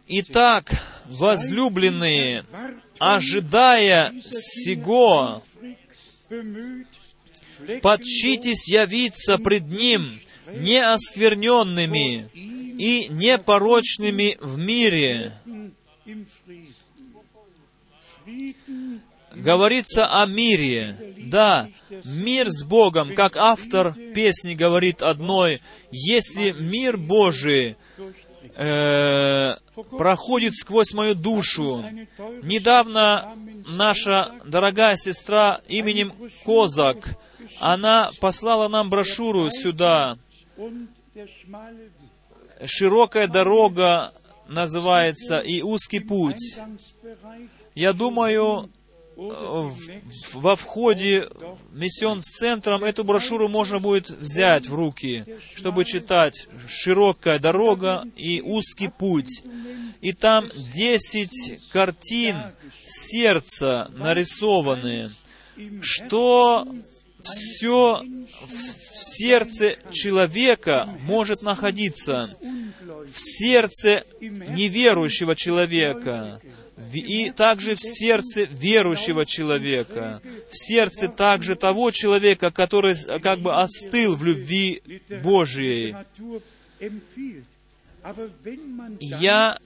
Итак, возлюбленные, ожидая сего, подчитесь явиться пред Ним неоскверненными и непорочными в мире. Говорится о мире. Да, мир с Богом, как автор песни говорит одной, если мир Божий э, проходит сквозь мою душу. Недавно наша дорогая сестра именем Козак, она послала нам брошюру сюда. «Широкая дорога» называется, и «Узкий путь». Я думаю, во входе в миссион с центром эту брошюру можно будет взять в руки, чтобы читать. «Широкая дорога» и «Узкий путь». И там десять картин сердца нарисованы, что все в сердце человека может находиться, в сердце неверующего человека, и также в сердце верующего человека, в сердце также того человека, который как бы остыл в любви Божьей. Я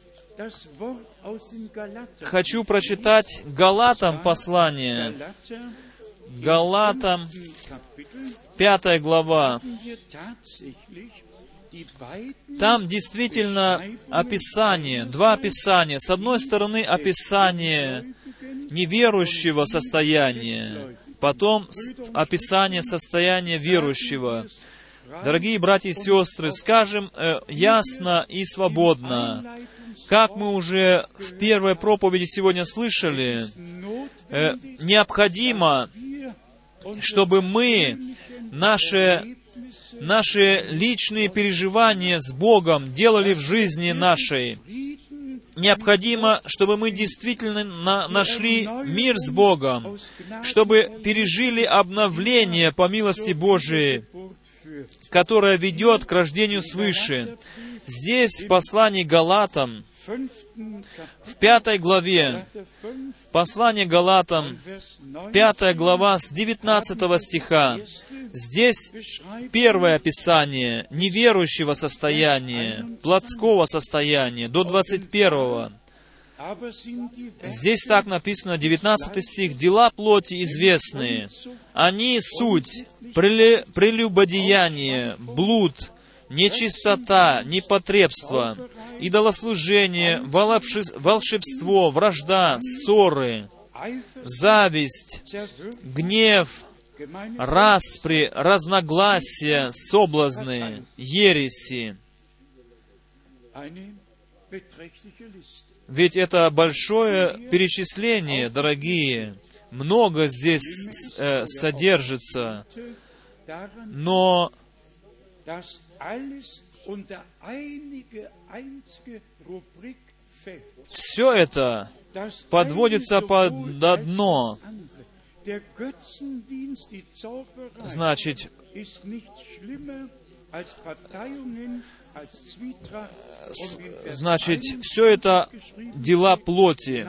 хочу прочитать Галатам послание. Галатам, пятая глава. Там действительно описание, два описания. С одной стороны, описание неверующего состояния, потом описание состояния верующего. Дорогие братья и сестры, скажем э, ясно и свободно, как мы уже в первой проповеди сегодня слышали, э, необходимо, чтобы мы наше наши личные переживания с Богом делали в жизни нашей. Необходимо, чтобы мы действительно на нашли мир с Богом, чтобы пережили обновление по милости Божией, которое ведет к рождению свыше. Здесь в послании Галатам, в пятой главе, послание Галатам, пятая глава с 19 стиха, Здесь первое описание неверующего состояния, плотского состояния, до 21 Здесь так написано, 19 стих, «Дела плоти известные, они суть, прелюбодеяние, блуд, нечистота, непотребство, идолослужение, волшебство, вражда, ссоры, зависть, гнев, распри, разногласия, соблазны, ереси. Ведь это большое перечисление, дорогие. Много здесь э, содержится. Но все это подводится под одно. Значит, значит, все это дела плоти.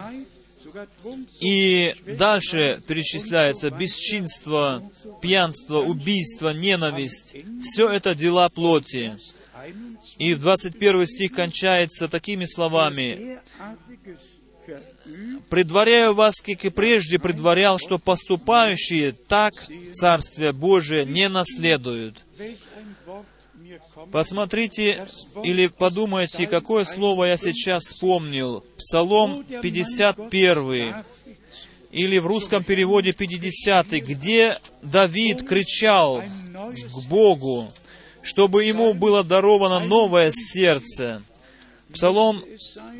И дальше перечисляется бесчинство, пьянство, убийство, ненависть. Все это дела плоти. И в 21 стих кончается такими словами предваряю вас, как и прежде предварял, что поступающие так Царствие Божие не наследуют. Посмотрите или подумайте, какое слово я сейчас вспомнил. Псалом 51, или в русском переводе 50, где Давид кричал к Богу, чтобы ему было даровано новое сердце. Псалом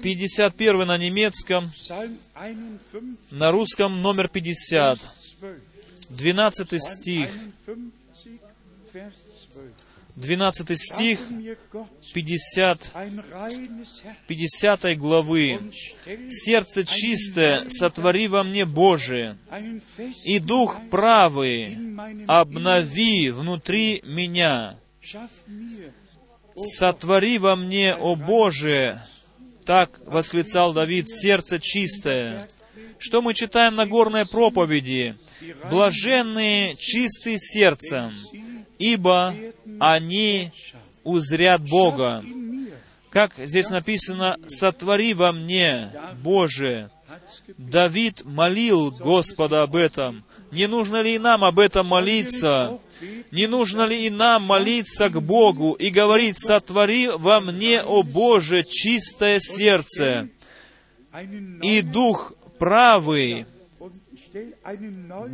51 на немецком, на русском номер 50, 12 стих. 12 стих 50, 50 главы. «Сердце чистое сотвори во мне, Боже, и дух правый обнови внутри меня. Сотвори во мне, о Боже, Так восклицал Давид, сердце чистое. Что мы читаем на горной проповеди? Блаженные чистые сердцем, ибо они узрят Бога. Как здесь написано, «Сотвори во мне, Боже». Давид молил Господа об этом. Не нужно ли и нам об этом молиться? Не нужно ли и нам молиться к Богу и говорить, «Сотвори во мне, о Боже, чистое сердце, и дух правый,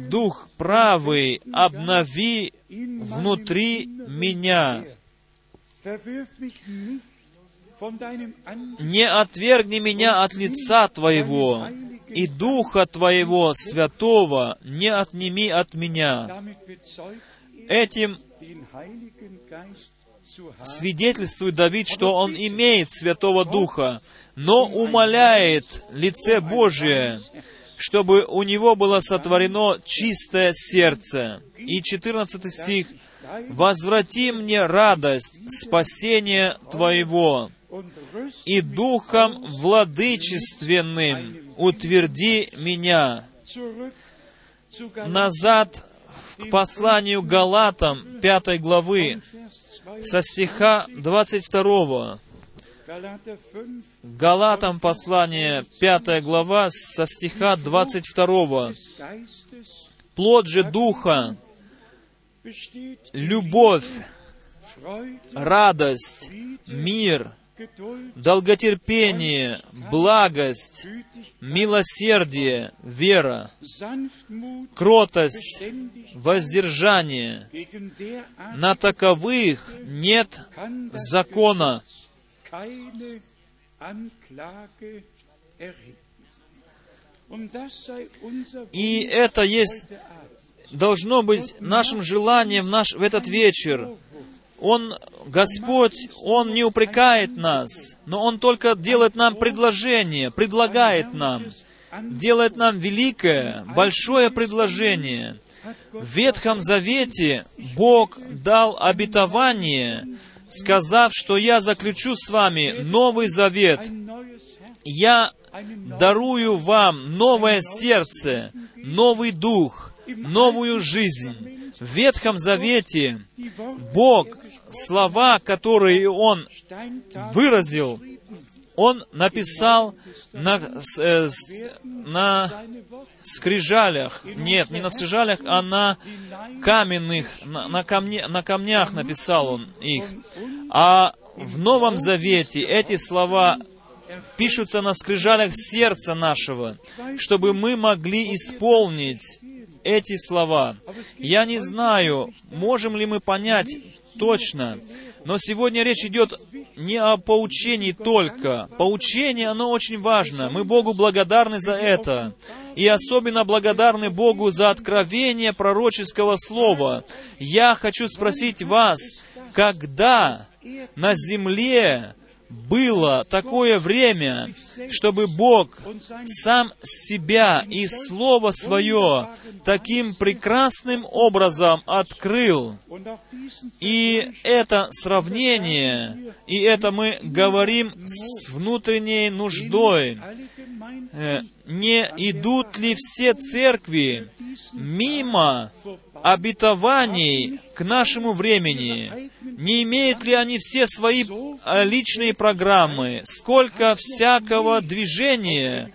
дух правый обнови внутри меня». Не отвергни меня от лица Твоего, и Духа Твоего Святого не отними от меня. Этим свидетельствует Давид, что он имеет Святого Духа, но умоляет лице Божие, чтобы у него было сотворено чистое сердце. И 14 стих. «Возврати мне радость спасения Твоего, и духом владычественным утверди меня». Назад к посланию Галатам, 5 главы, со стиха 22. Галатам послание, 5 глава, со стиха 22. Плод же Духа, любовь, радость, мир, долготерпение, благость, милосердие, вера, кротость, воздержание. На таковых нет закона. И это есть, должно быть нашим желанием наш, в этот вечер. Он, Господь, Он не упрекает нас, но Он только делает нам предложение, предлагает нам, делает нам великое, большое предложение. В Ветхом Завете Бог дал обетование, сказав, что я заключу с вами новый завет. Я дарую вам новое сердце, новый дух, новую жизнь. В Ветхом Завете Бог слова, которые Он выразил, Он написал на, э, на скрижалях, нет, не на скрижалях, а на каменных, на, на, камне, на камнях написал Он их. А в Новом Завете эти слова пишутся на скрижалях сердца нашего, чтобы мы могли исполнить эти слова. Я не знаю, можем ли мы понять точно, но сегодня речь идет не о поучении только. Поучение, оно очень важно. Мы Богу благодарны за это. И особенно благодарны Богу за откровение пророческого слова. Я хочу спросить вас, когда на земле было такое время, чтобы Бог сам себя и Слово Свое таким прекрасным образом открыл. И это сравнение, и это мы говорим с внутренней нуждой. Э, не идут ли все церкви мимо обетований к нашему времени? Не имеют ли они все свои а, личные программы? Сколько всякого движения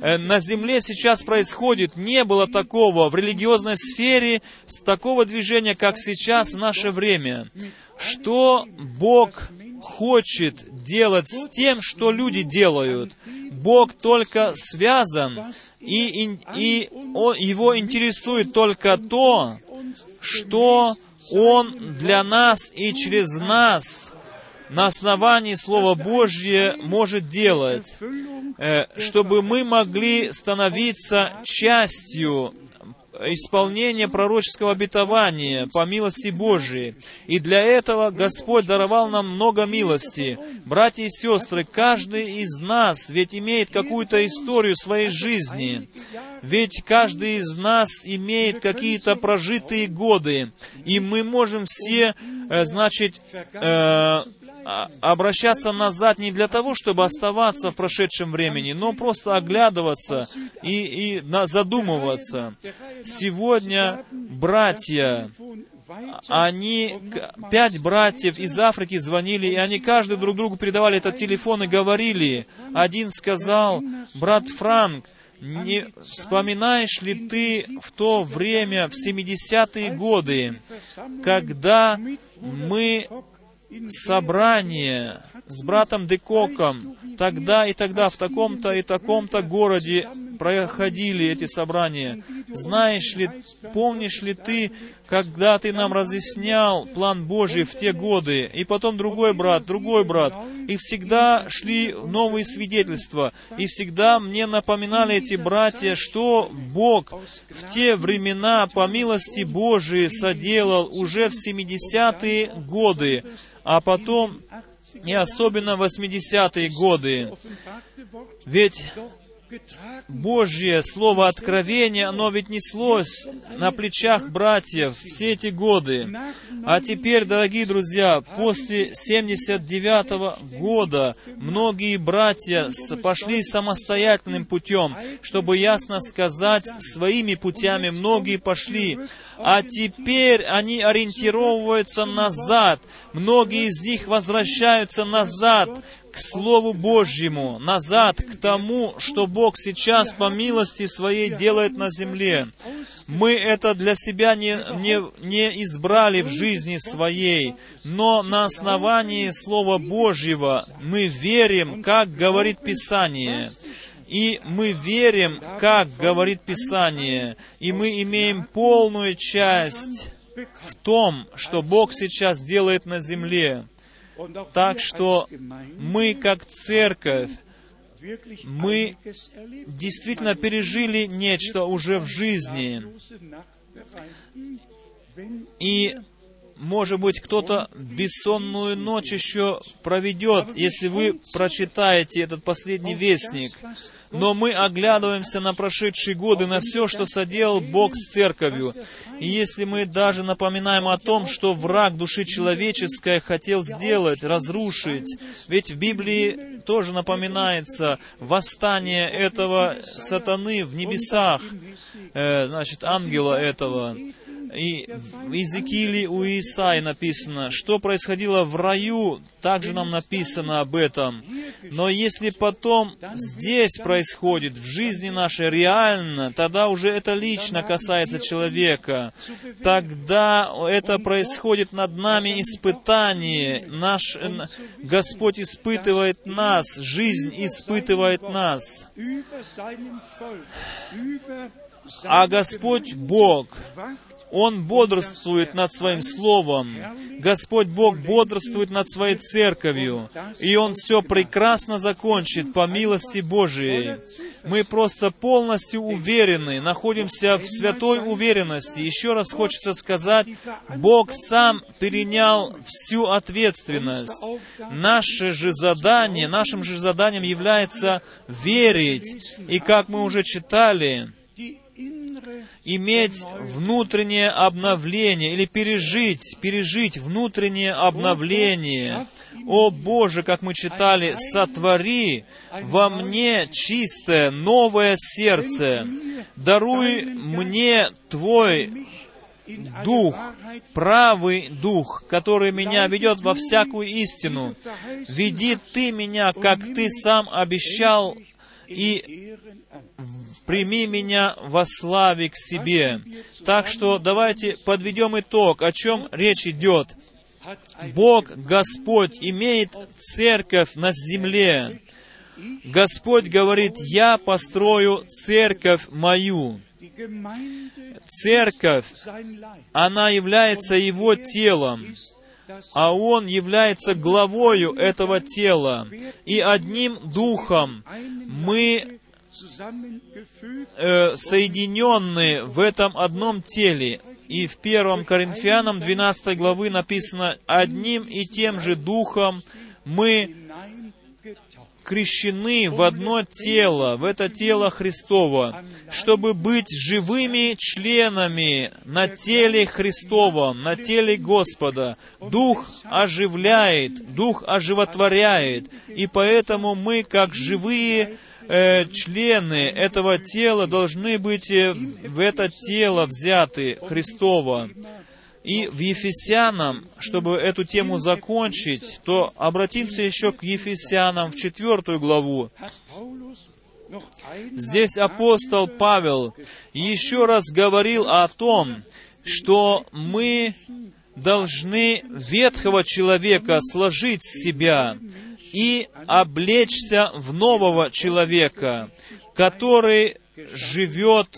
э, на земле сейчас происходит. Не было такого в религиозной сфере, с такого движения, как сейчас в наше время. Что Бог хочет делать с тем, что люди делают? Бог только связан, и, и он, его интересует только то, что он для нас и через нас на основании Слова Божье может делать, э, чтобы мы могли становиться частью исполнения пророческого обетования по милости Божией. И для этого Господь даровал нам много милости. Братья и сестры, каждый из нас ведь имеет какую-то историю своей жизни. Ведь каждый из нас имеет какие-то прожитые годы. И мы можем все, э, значит, э, обращаться назад не для того, чтобы оставаться в прошедшем времени, но просто оглядываться и, и задумываться. Сегодня братья, они, пять братьев из Африки звонили, и они каждый друг другу передавали этот телефон и говорили. Один сказал, брат Франк, не вспоминаешь ли ты в то время, в 70-е годы, когда мы собрание с братом Декоком. Тогда и тогда в таком-то и таком-то городе проходили эти собрания. Знаешь ли, помнишь ли ты, когда ты нам разъяснял план Божий в те годы, и потом другой брат, другой брат, и всегда шли новые свидетельства, и всегда мне напоминали эти братья, что Бог в те времена по милости Божией соделал уже в 70-е годы, а потом и особенно в 80-е годы. Ведь Божье Слово Откровения, оно ведь неслось на плечах братьев все эти годы. А теперь, дорогие друзья, после 79 -го года многие братья пошли самостоятельным путем, чтобы ясно сказать, своими путями многие пошли. А теперь они ориентировываются назад. Многие из них возвращаются назад к Слову Божьему, назад к тому, что Бог сейчас по милости Своей делает на земле. Мы это для себя не, не, не избрали в жизни своей, но на основании Слова Божьего мы верим, как говорит Писание. И мы верим, как говорит Писание, и мы имеем полную часть в том, что Бог сейчас делает на земле. Так что мы, как церковь, мы действительно пережили нечто уже в жизни. И, может быть, кто-то бессонную ночь еще проведет, если вы прочитаете этот последний вестник но мы оглядываемся на прошедшие годы, на все, что соделал Бог с церковью. И если мы даже напоминаем о том, что враг души человеческой хотел сделать, разрушить, ведь в Библии тоже напоминается восстание этого сатаны в небесах, э, значит, ангела этого, и в Иезекииле у Исаи написано, что происходило в раю, также нам написано об этом. Но если потом здесь происходит, в жизни нашей реально, тогда уже это лично касается человека. Тогда это происходит над нами испытание. Наш Господь испытывает нас, жизнь испытывает нас. А Господь Бог он бодрствует над Своим Словом. Господь Бог бодрствует над Своей Церковью. И Он все прекрасно закончит по милости Божией. Мы просто полностью уверены, находимся в святой уверенности. Еще раз хочется сказать, Бог сам перенял всю ответственность. Наше же задание, нашим же заданием является верить. И как мы уже читали, иметь внутреннее обновление или пережить, пережить внутреннее обновление. О Боже, как мы читали, сотвори во мне чистое, новое сердце, даруй мне Твой Дух, правый Дух, который меня ведет во всякую истину. Веди Ты меня, как Ты сам обещал, и прими меня во славе к себе. Так что давайте подведем итог, о чем речь идет. Бог, Господь, имеет церковь на земле. Господь говорит, я построю церковь мою. Церковь, она является Его телом, а Он является главою этого тела. И одним духом мы э, соединенные в этом одном теле. И в 1 Коринфянам 12 главы написано, «Одним и тем же Духом мы крещены в одно тело, в это тело Христово, чтобы быть живыми членами на теле Христовом, на теле Господа. Дух оживляет, Дух оживотворяет, и поэтому мы, как живые э, члены этого тела, должны быть э, в это тело взяты Христово. И в Ефесянам, чтобы эту тему закончить, то обратимся еще к Ефесянам в четвертую главу. Здесь апостол Павел еще раз говорил о том, что мы должны ветхого человека сложить с себя и облечься в нового человека, который живет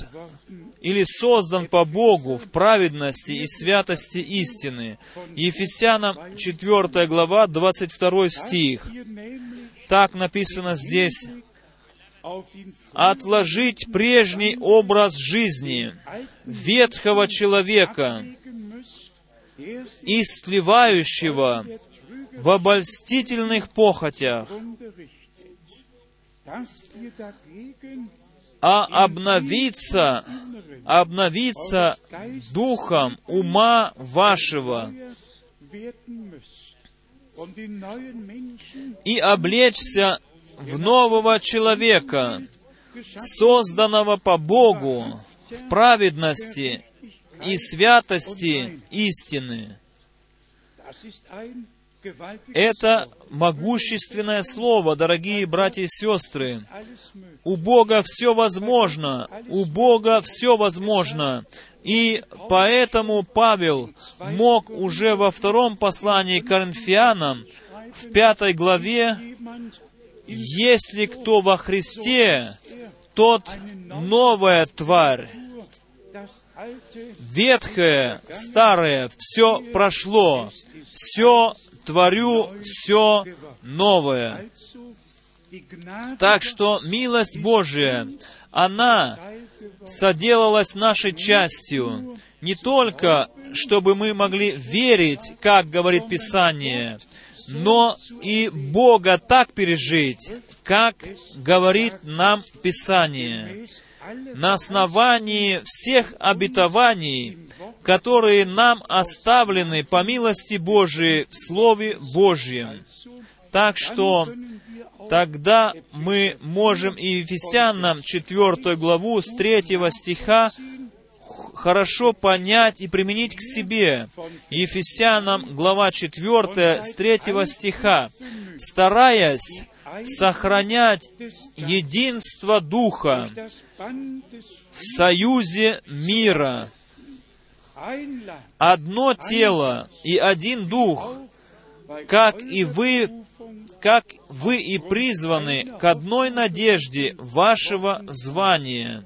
или создан по Богу в праведности и святости истины. Ефесянам 4 глава, 22 стих. Так написано здесь. «Отложить прежний образ жизни ветхого человека, истлевающего в обольстительных похотях, а обновиться обновиться духом ума вашего и облечься в нового человека, созданного по Богу в праведности и святости истины. Это могущественное слово, дорогие братья и сестры. У Бога все возможно. У Бога все возможно. И поэтому Павел мог уже во втором послании к Коринфянам, в пятой главе, «Если кто во Христе, тот новая тварь, ветхое, старое, все прошло, все творю все новое. Так что милость Божия, она соделалась нашей частью, не только, чтобы мы могли верить, как говорит Писание, но и Бога так пережить, как говорит нам Писание, на основании всех обетований, которые нам оставлены по милости Божией в Слове Божьем. Так что тогда мы можем и Ефесянам 4 главу с 3 стиха хорошо понять и применить к себе. Ефесянам глава 4 с 3 стиха. «Стараясь сохранять единство Духа в союзе мира, одно тело и один дух, как и вы, как вы и призваны к одной надежде вашего звания.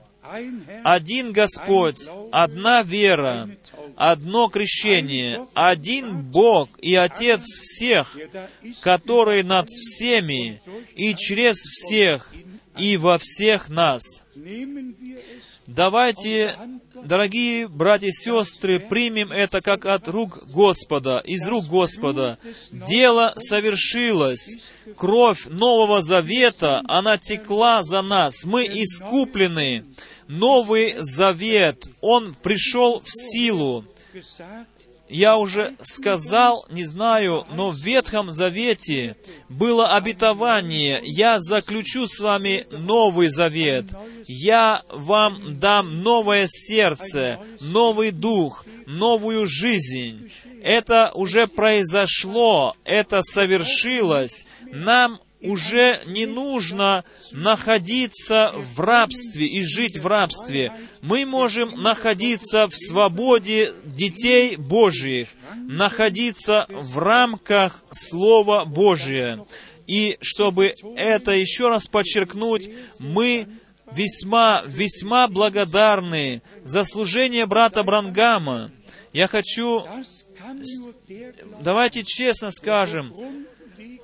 Один Господь, одна вера, одно крещение, один Бог и Отец всех, который над всеми и через всех и во всех нас. Давайте Дорогие братья и сестры, примем это как от рук Господа, из рук Господа. Дело совершилось. Кровь Нового Завета, она текла за нас. Мы искуплены. Новый Завет, он пришел в силу я уже сказал, не знаю, но в Ветхом Завете было обетование, я заключу с вами новый завет, я вам дам новое сердце, новый дух, новую жизнь. Это уже произошло, это совершилось. Нам уже не нужно находиться в рабстве и жить в рабстве. Мы можем находиться в свободе детей Божьих, находиться в рамках Слова Божия. И чтобы это еще раз подчеркнуть, мы весьма, весьма благодарны за служение брата Брангама. Я хочу, давайте честно скажем,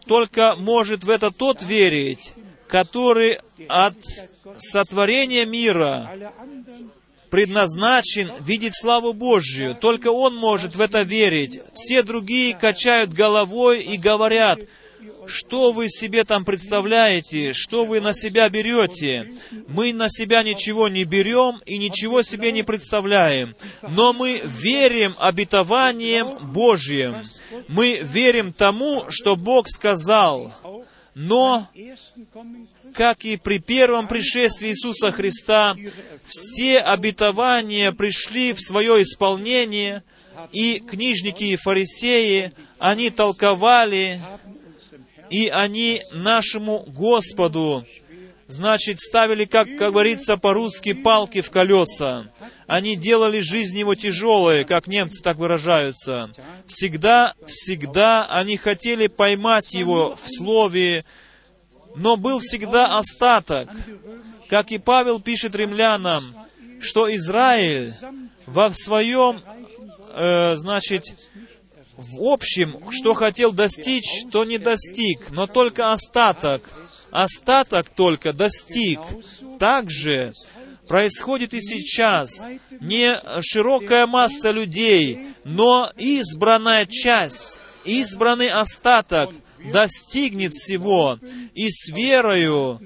только может в это тот верить, который от сотворения мира предназначен видеть славу Божью. Только он может в это верить. Все другие качают головой и говорят, что вы себе там представляете, что вы на себя берете. Мы на себя ничего не берем и ничего себе не представляем, но мы верим обетованием Божьим. Мы верим тому, что Бог сказал. Но, как и при первом пришествии Иисуса Христа, все обетования пришли в свое исполнение, и книжники и фарисеи, они толковали, и они нашему Господу, значит, ставили, как, говорится по-русски, палки в колеса. Они делали жизнь его тяжелой, как немцы так выражаются. Всегда, всегда они хотели поймать его в слове, но был всегда остаток. Как и Павел пишет римлянам, что Израиль во своем, э, значит, в общем, что хотел достичь, то не достиг, но только остаток. Остаток только достиг. Также происходит и сейчас. Не широкая масса людей, но избранная часть, избранный остаток достигнет всего, и с верою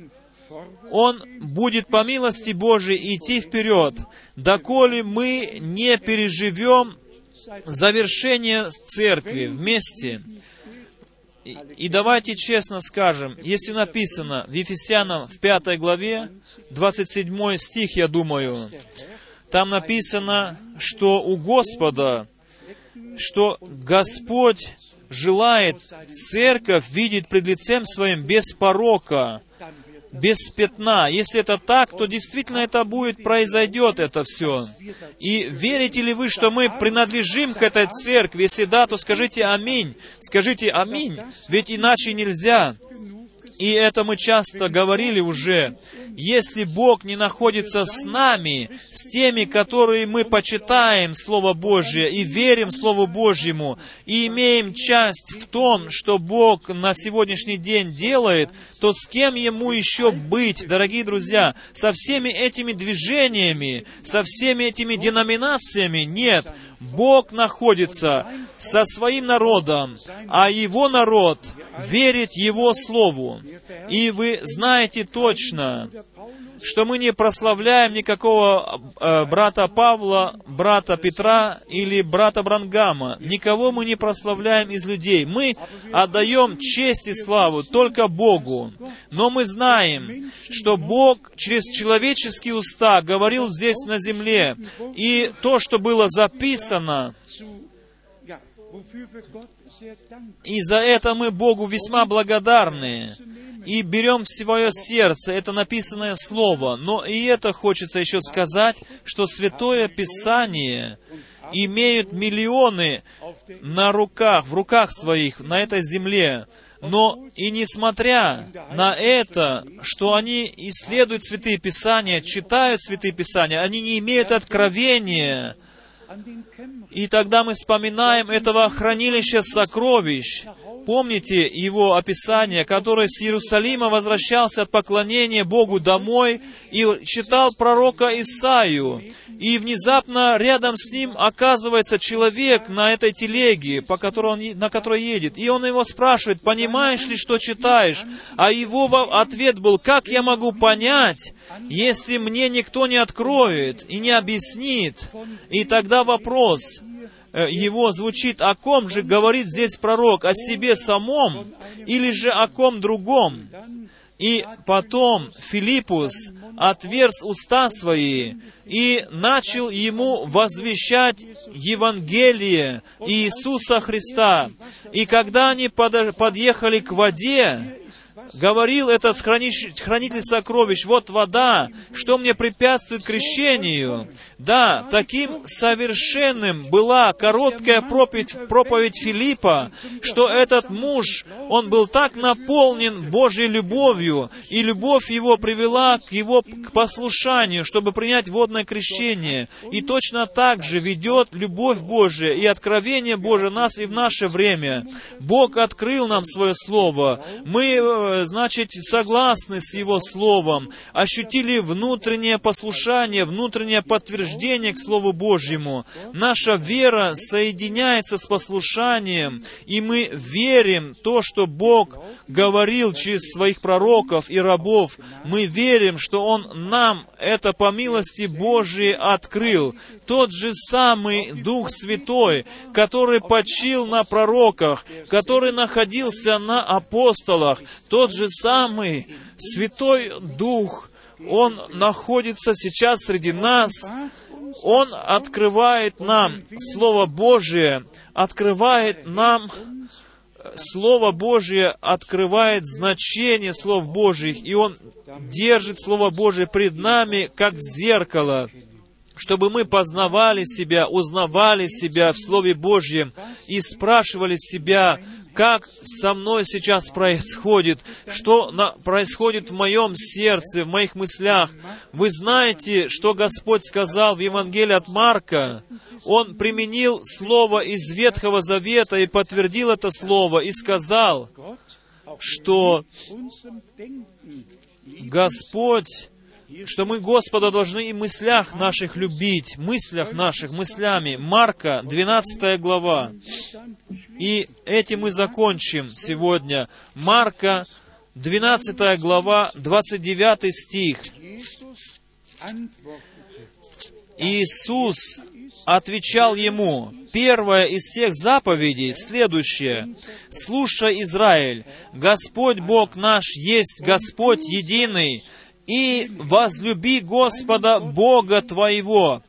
он будет по милости Божией идти вперед, доколе мы не переживем завершение церкви вместе. И, и давайте честно скажем, если написано в Ефесянам в пятой главе, 27 стих, я думаю, там написано, что у Господа, что Господь желает церковь видеть пред лицем своим без порока, без пятна. Если это так, то действительно это будет, произойдет это все. И верите ли вы, что мы принадлежим к этой церкви? Если да, то скажите аминь. Скажите аминь, ведь иначе нельзя. И это мы часто говорили уже. Если Бог не находится с нами, с теми, которые мы почитаем Слово Божье и верим Слову Божьему, и имеем часть в том, что Бог на сегодняшний день делает, то с кем ему еще быть, дорогие друзья? Со всеми этими движениями, со всеми этими деноминациями? Нет. Бог находится со своим народом, а его народ верит Его Слову. И вы знаете точно, что мы не прославляем никакого э, брата Павла, брата Петра или брата Брангама. Никого мы не прославляем из людей. Мы отдаем честь и славу только Богу. Но мы знаем, что Бог через человеческие уста говорил здесь на земле. И то, что было записано, и за это мы Богу весьма благодарны и берем в свое сердце это написанное слово. Но и это хочется еще сказать, что Святое Писание имеют миллионы на руках, в руках своих, на этой земле. Но и несмотря на это, что они исследуют Святые Писания, читают Святые Писания, они не имеют откровения. И тогда мы вспоминаем этого хранилища сокровищ, Помните его описание, который с Иерусалима возвращался от поклонения Богу домой и читал пророка Исаию. И внезапно рядом с ним оказывается человек на этой телеге, по которой он, на которой едет. И он его спрашивает, понимаешь ли, что читаешь? А его ответ был, как я могу понять, если мне никто не откроет и не объяснит? И тогда вопрос, его звучит, о ком же говорит здесь пророк, о себе самом или же о ком другом? И потом Филиппус отверз уста свои и начал ему возвещать Евангелие Иисуса Христа. И когда они подъехали к воде, говорил этот хранитель сокровищ, вот вода, что мне препятствует крещению. Да, таким совершенным была короткая проповедь, проповедь Филиппа, что этот муж, он был так наполнен Божьей любовью, и любовь его привела к его к послушанию, чтобы принять водное крещение. И точно так же ведет любовь Божия и откровение Божие нас и в наше время. Бог открыл нам свое Слово. Мы э, значит, согласны с Его Словом, ощутили внутреннее послушание, внутреннее подтверждение к Слову Божьему. Наша вера соединяется с послушанием, и мы верим то, что Бог говорил через своих пророков и рабов. Мы верим, что Он нам это по милости Божией открыл. Тот же самый Дух Святой, который почил на пророках, который находился на апостолах, тот же самый Святой Дух, Он находится сейчас среди нас, Он открывает нам Слово Божие, открывает нам Слово Божие открывает значение Слов Божьих, и Он держит Слово Божие пред нами, как зеркало, чтобы мы познавали себя, узнавали себя в Слове Божьем и спрашивали себя, как со мной сейчас происходит, что на, происходит в моем сердце, в моих мыслях. Вы знаете, что Господь сказал в Евангелии от Марка? Он применил слово из Ветхого Завета и подтвердил это слово и сказал, что Господь что мы Господа должны и мыслях наших любить, мыслях наших, мыслями. Марка, 12 глава. И этим мы закончим сегодня. Марка, 12 глава, 29 стих. Иисус отвечал ему, первая из всех заповедей следующая. «Слушай, Израиль, Господь Бог наш есть Господь единый, и возлюби Господа Бога твоего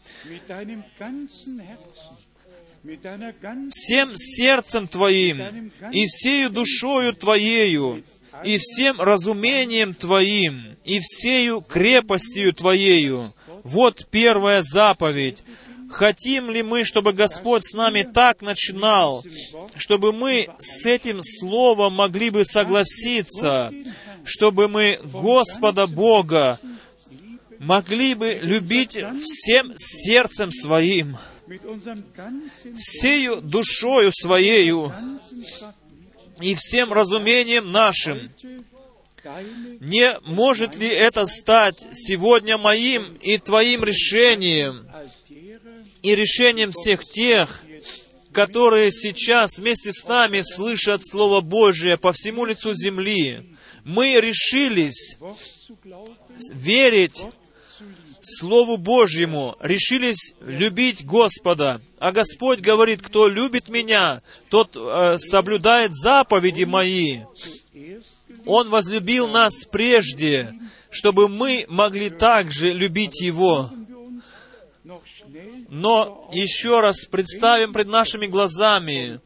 всем сердцем твоим и всею душою твоею и всем разумением твоим и всею крепостью твоею. Вот первая заповедь. Хотим ли мы, чтобы Господь с нами так начинал, чтобы мы с этим словом могли бы согласиться, чтобы мы Господа Бога могли бы любить всем сердцем своим, всею душою своею и всем разумением нашим. Не может ли это стать сегодня моим и твоим решением и решением всех тех, которые сейчас вместе с нами слышат Слово Божие по всему лицу земли, мы решились верить Слову Божьему, решились любить Господа. А Господь говорит, кто любит Меня, тот э, соблюдает заповеди Мои. Он возлюбил нас прежде, чтобы мы могли также любить Его. Но еще раз представим пред нашими глазами,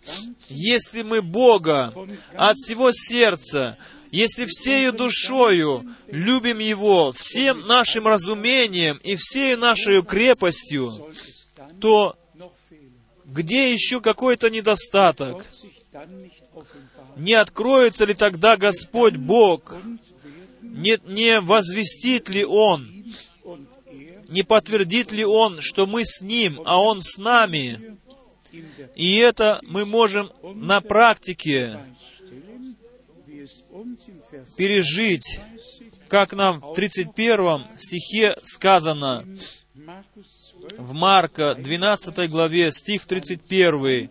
если мы Бога от всего сердца, если всею душою любим Его, всем нашим разумением и всею нашей крепостью, то где еще какой-то недостаток? Не откроется ли тогда Господь Бог? Не, не возвестит ли Он? Не подтвердит ли Он, что мы с Ним, а Он с нами? И это мы можем на практике пережить, как нам в 31 стихе сказано, в Марка 12 главе, стих 31,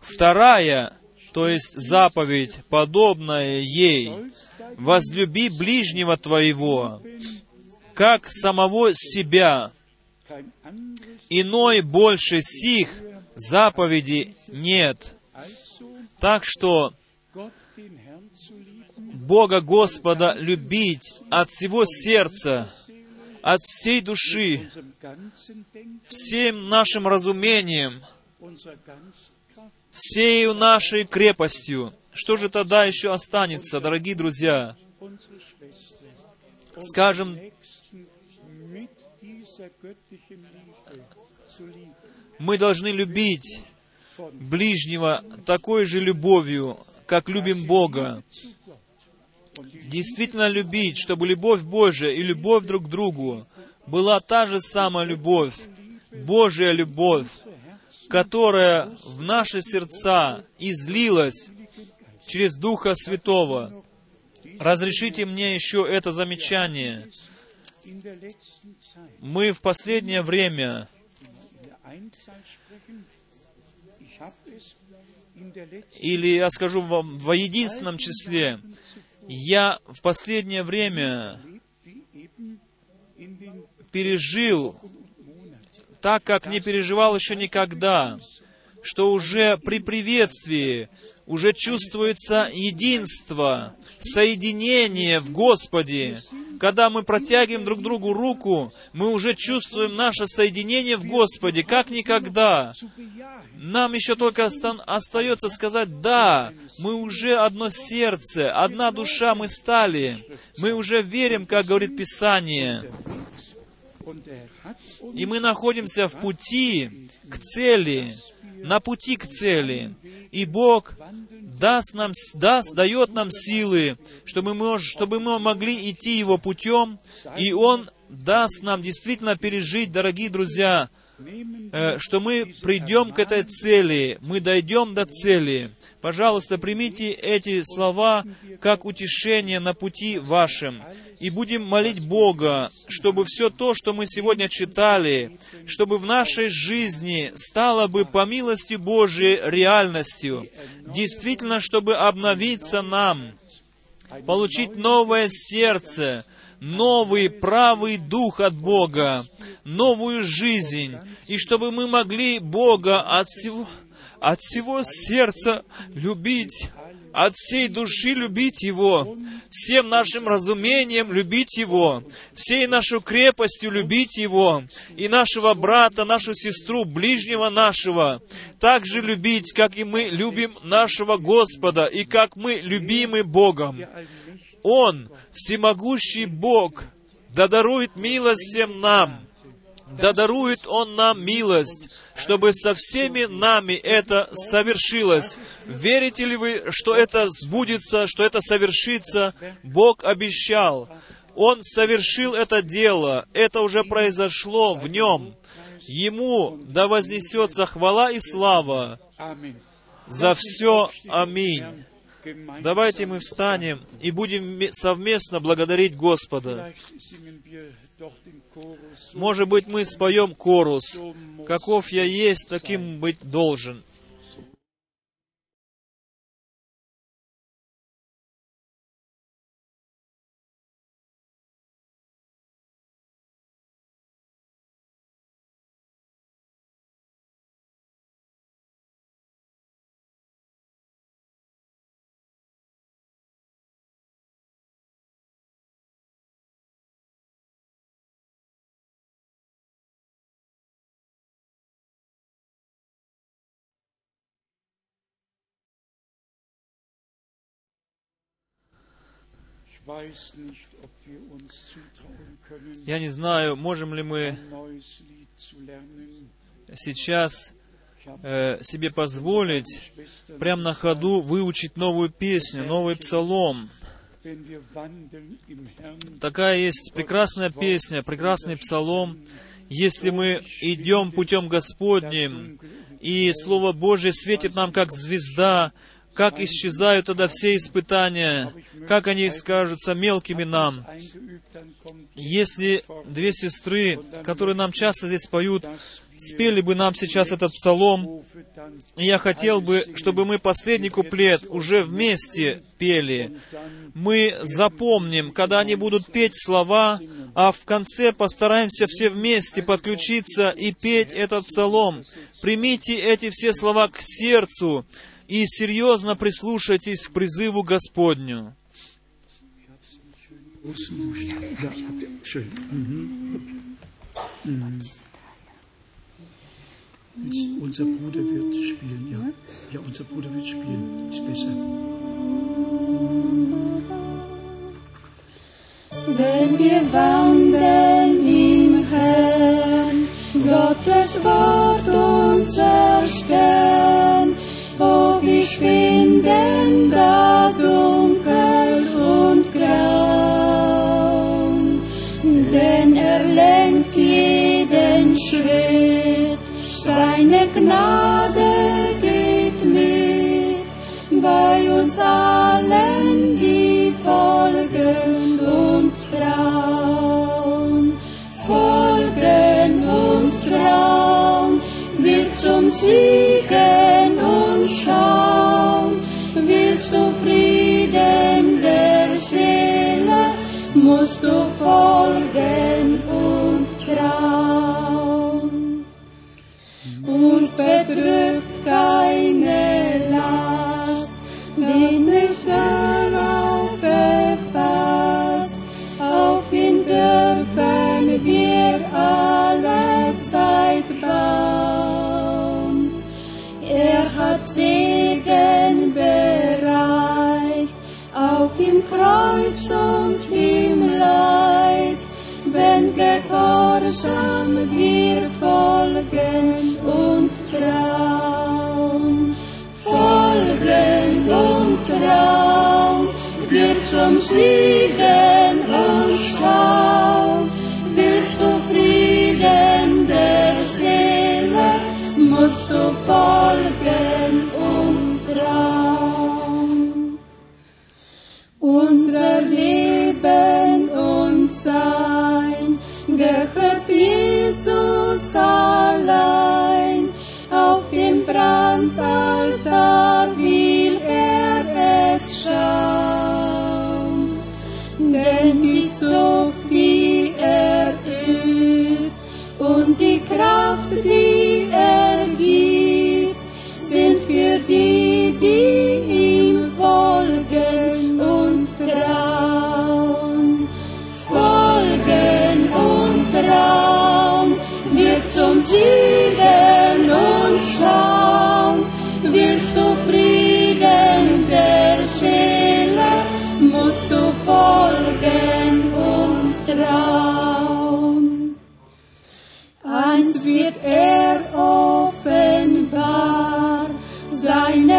вторая, то есть заповедь, подобная ей, возлюби ближнего твоего, как самого себя. Иной больше сих заповеди нет. Так что Бога Господа любить от всего сердца, от всей души, всем нашим разумением, всею нашей крепостью. Что же тогда еще останется, дорогие друзья? Скажем, мы должны любить ближнего такой же любовью, как любим Бога действительно любить, чтобы любовь Божия и любовь друг к другу была та же самая любовь, Божья любовь, которая в наши сердца излилась через Духа Святого. разрешите мне еще это замечание. Мы в последнее время или я скажу вам во единственном числе, я в последнее время пережил так, как не переживал еще никогда, что уже при приветствии уже чувствуется единство, соединение в Господе. Когда мы протягиваем друг другу руку, мы уже чувствуем наше соединение в Господе, как никогда. Нам еще только остается сказать, да, мы уже одно сердце, одна душа мы стали. Мы уже верим, как говорит Писание. И мы находимся в пути к цели, на пути к цели. И Бог даст нам, даст, дает нам силы, чтобы мы, чтобы мы могли идти Его путем, и Он даст нам действительно пережить, дорогие друзья, что мы придем к этой цели, мы дойдем до цели. Пожалуйста, примите эти слова как утешение на пути вашем. И будем молить Бога, чтобы все то, что мы сегодня читали, чтобы в нашей жизни стало бы по милости Божией реальностью. Действительно, чтобы обновиться нам, получить новое сердце, новый правый дух от Бога, новую жизнь, и чтобы мы могли Бога от всего, от всего сердца любить, от всей души любить Его, всем нашим разумением любить Его, всей нашу крепостью любить Его, и нашего брата, нашу сестру, ближнего нашего, также любить, как и мы любим нашего Господа, и как мы любимы Богом. Он, всемогущий Бог, да дарует милость всем нам, да дарует Он нам милость, чтобы со всеми нами это совершилось. Верите ли вы, что это сбудется, что это совершится? Бог обещал. Он совершил это дело. Это уже произошло в Нем. Ему да вознесется хвала и слава за все. Аминь. Давайте мы встанем и будем совместно благодарить Господа. Может быть, мы споем корус. Каков я есть, таким быть должен. Я не знаю, можем ли мы сейчас э, себе позволить прямо на ходу выучить новую песню, новый псалом. Такая есть прекрасная песня, прекрасный псалом. Если мы идем путем Господним, и Слово Божье светит нам как звезда, как исчезают тогда все испытания, как они скажутся мелкими нам. Если две сестры, которые нам часто здесь поют, спели бы нам сейчас этот псалом, и я хотел бы, чтобы мы последний куплет уже вместе пели. Мы запомним, когда они будут петь слова, а в конце постараемся все вместе подключиться и петь этот псалом. Примите эти все слова к сердцу, и серьезно прислушайтесь к призыву Господню. Unser Bruder wird spielen, ja. Ja, unser Bruder wird spielen. Ist besser. Wenn wir wandeln im Herrn, Gottes Wort musiken und Schaum, willst du Frieden der Seele, musst du folgen und trauen. Uns betrügen liegen und schauen.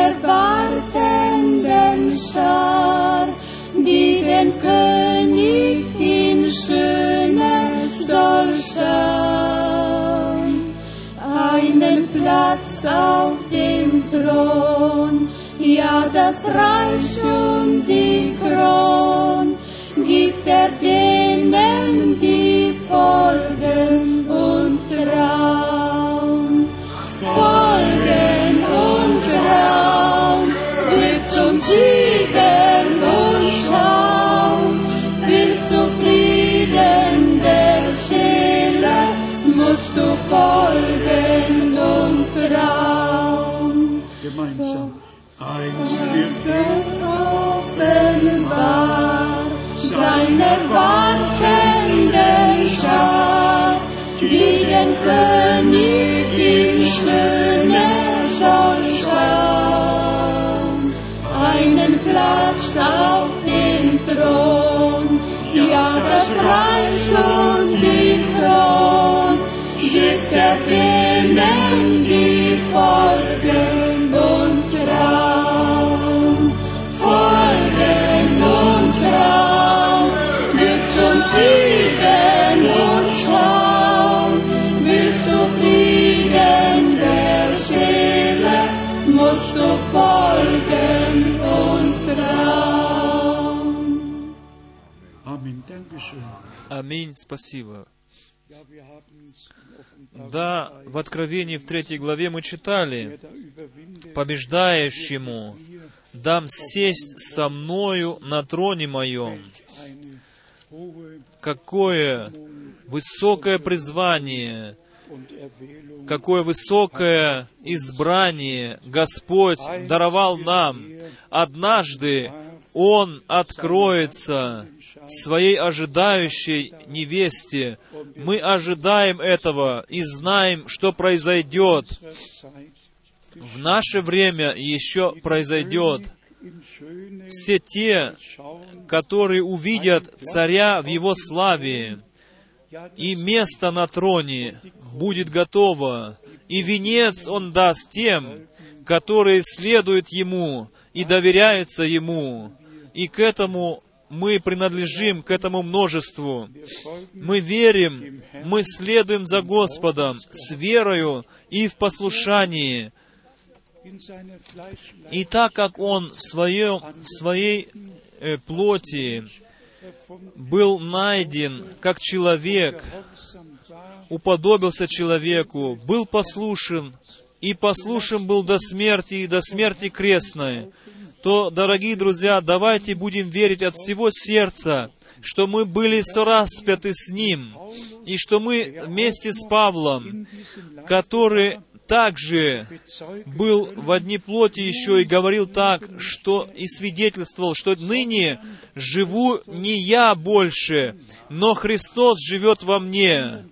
Seiner wartenden Schar, die den König in Schöne soll schauen. Einen Platz auf dem Thron, ja das Reich und die Kron, gibt er denen, die folgen und trauen. Gemeinsam. Eins wird offenbar seiner wartenden Schar, die den König in Schöne schauen. Einen Platz auf dem Thron, ja das Reich und die Kron, gibt er denen, die folgen Аминь, спасибо. Да, в Откровении в третьей главе мы читали, побеждающему дам сесть со мною на троне моем. Какое высокое призвание, какое высокое избрание Господь даровал нам. Однажды Он откроется своей ожидающей невесте. Мы ожидаем этого и знаем, что произойдет. В наше время еще произойдет. Все те, которые увидят царя в его славе, и место на троне будет готово, и венец он даст тем, которые следуют ему и доверяются ему. И к этому мы принадлежим, к этому множеству. Мы верим, мы следуем за Господом с верою и в послушании. И так как Он в, своем, в своей э, плоти был найден как человек, уподобился человеку, был послушен, и послушен был до смерти, и до смерти крестной, то, дорогие друзья, давайте будем верить от всего сердца, что мы были сораспяты с Ним, и что мы вместе с Павлом, который также был в одни плоти еще и говорил так, что и свидетельствовал, что ныне живу не я больше, но Христос живет во мне.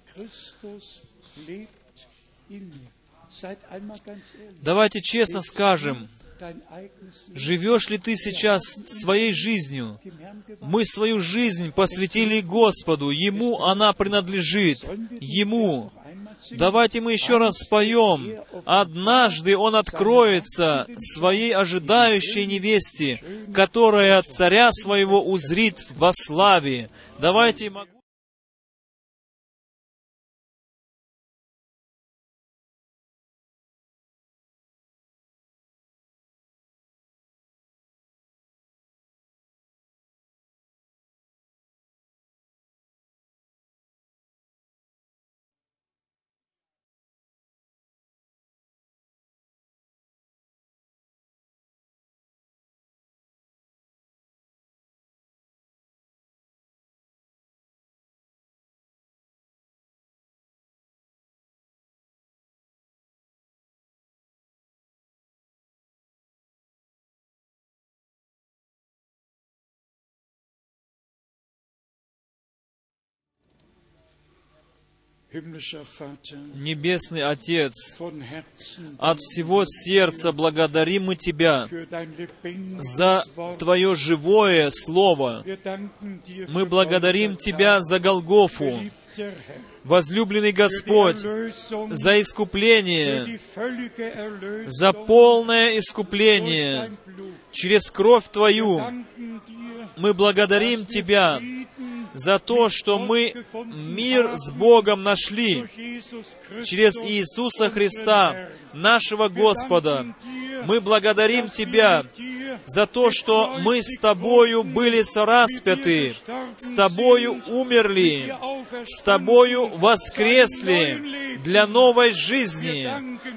Давайте честно скажем, Живешь ли ты сейчас своей жизнью? Мы свою жизнь посвятили Господу. Ему она принадлежит. Ему. Давайте мы еще раз споем. Однажды Он откроется своей ожидающей невесте, которая царя своего узрит во славе. Давайте Небесный Отец, от всего сердца благодарим мы Тебя за Твое живое Слово. Мы благодарим Тебя за Голгофу, возлюбленный Господь, за искупление, за полное искупление. через кровь Твою. Мы благодарим Тебя за то, что мы мир с Богом нашли через Иисуса Христа, нашего Господа. Мы благодарим Тебя за то, что мы с Тобою были сораспяты, с Тобою умерли, с Тобою воскресли для новой жизни.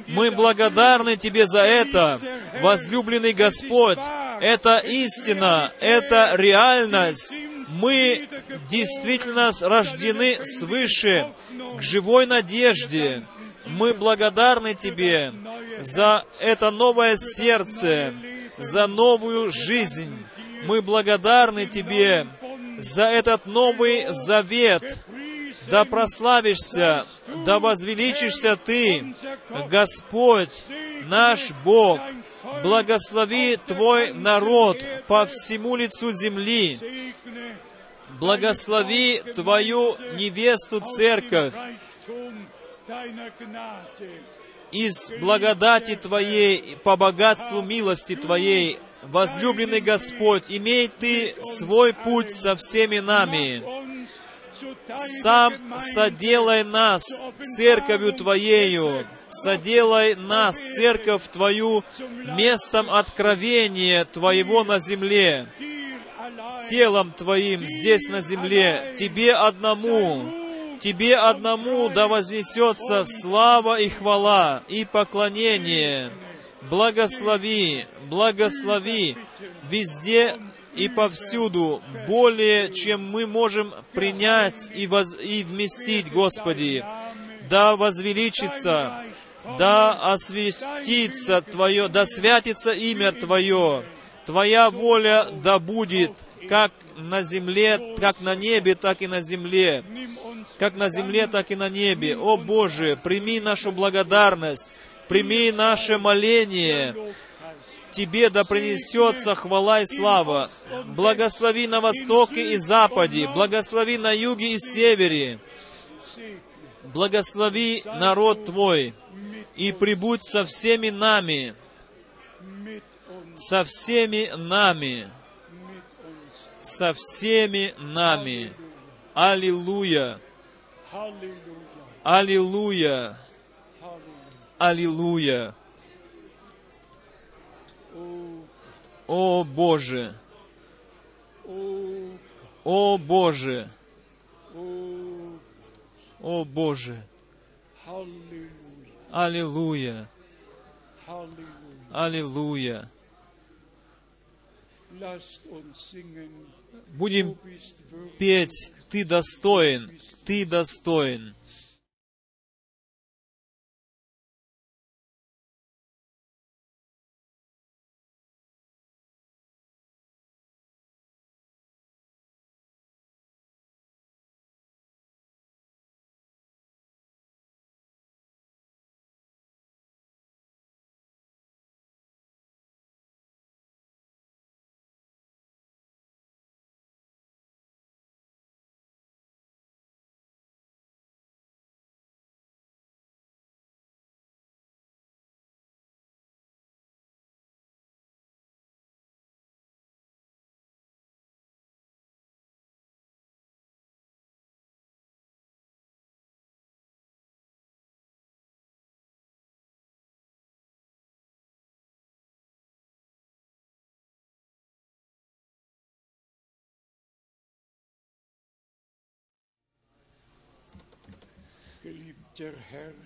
Мы благодарны Тебе за это, возлюбленный Господь. Это истина, это реальность, мы действительно рождены свыше к живой надежде. Мы благодарны Тебе за это новое сердце, за новую жизнь. Мы благодарны Тебе за этот новый завет. Да прославишься, да возвеличишься Ты, Господь, наш Бог. Благослови Твой народ по всему лицу земли. Благослови Твою невесту церковь из благодати Твоей, по богатству милости Твоей, возлюбленный Господь, имей Ты свой путь со всеми нами. Сам соделай нас церковью Твоею, соделай нас, церковь Твою, местом откровения Твоего на земле телом Твоим здесь на земле, Тебе одному, Тебе одному да вознесется слава и хвала и поклонение. Благослови, благослови везде и повсюду, более, чем мы можем принять и, воз, и вместить, Господи. Да возвеличится, да осветится Твое, да святится имя Твое, Твоя воля да будет как на земле, как на небе, так и на земле. Как на земле, так и на небе. О Боже, прими нашу благодарность, прими наше моление. Тебе да принесется хвала и слава. Благослови на востоке и западе, благослови на юге и севере. Благослови народ Твой и прибудь со всеми нами, со всеми нами со всеми нами. Аллилуйя! Аллилуйя! Аллилуйя! О Боже! О Боже! О Боже! Аллилуйя! Аллилуйя! Будем петь «Ты достоин, Ты достоин».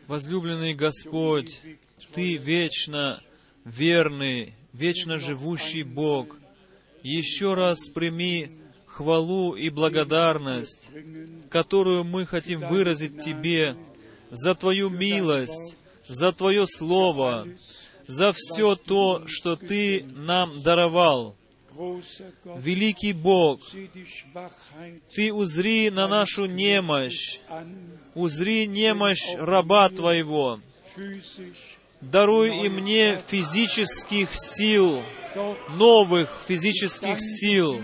Возлюбленный Господь, Ты вечно верный, вечно живущий Бог. Еще раз прими хвалу и благодарность, которую мы хотим выразить Тебе за Твою милость, за Твое Слово, за все то, что Ты нам даровал. Великий Бог, Ты узри на нашу немощь, узри немощь раба Твоего, даруй и мне физических сил, новых физических сил.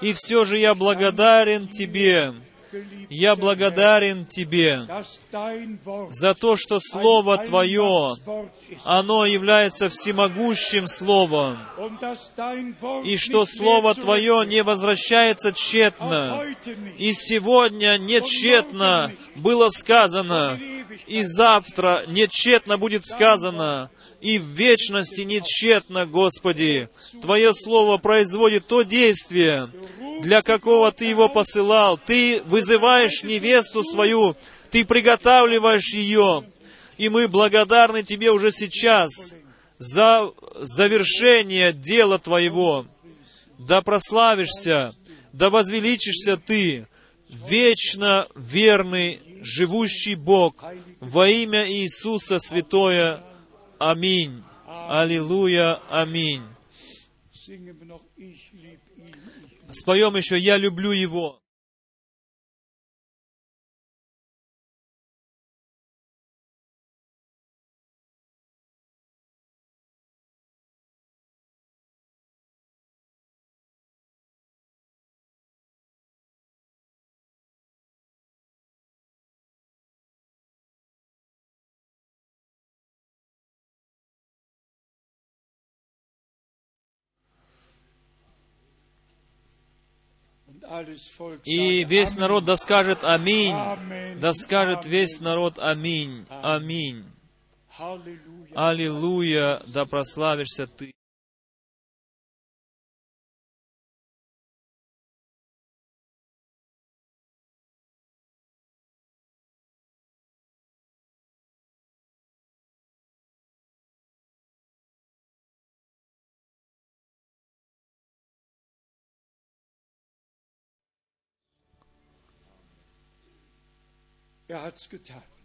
И все же я благодарен Тебе, я благодарен Тебе за то, что Слово Твое, оно является всемогущим Словом, и что Слово Твое не возвращается тщетно. И сегодня не тщетно было сказано, и завтра не тщетно будет сказано, и в вечности не тщетно, Господи. Твое Слово производит то действие, для какого Ты его посылал. Ты вызываешь невесту свою, Ты приготавливаешь ее, и мы благодарны Тебе уже сейчас за завершение дела Твоего. Да прославишься, да возвеличишься Ты, вечно верный, живущий Бог, во имя Иисуса Святое. Аминь. Аллилуйя. Аминь. Споем еще «Я люблю Его». И весь народ да скажет Аминь. Да скажет весь народ Аминь. Аминь. Аллилуйя, да прославишься Ты.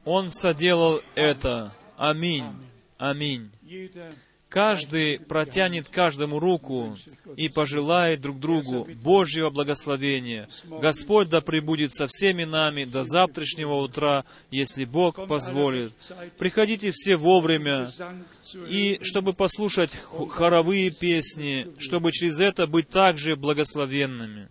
Он соделал это. Аминь. Аминь. Каждый протянет каждому руку и пожелает друг другу Божьего благословения. Господь да пребудет со всеми нами до завтрашнего утра, если Бог позволит. Приходите все вовремя, и чтобы послушать хоровые песни, чтобы через это быть также благословенными.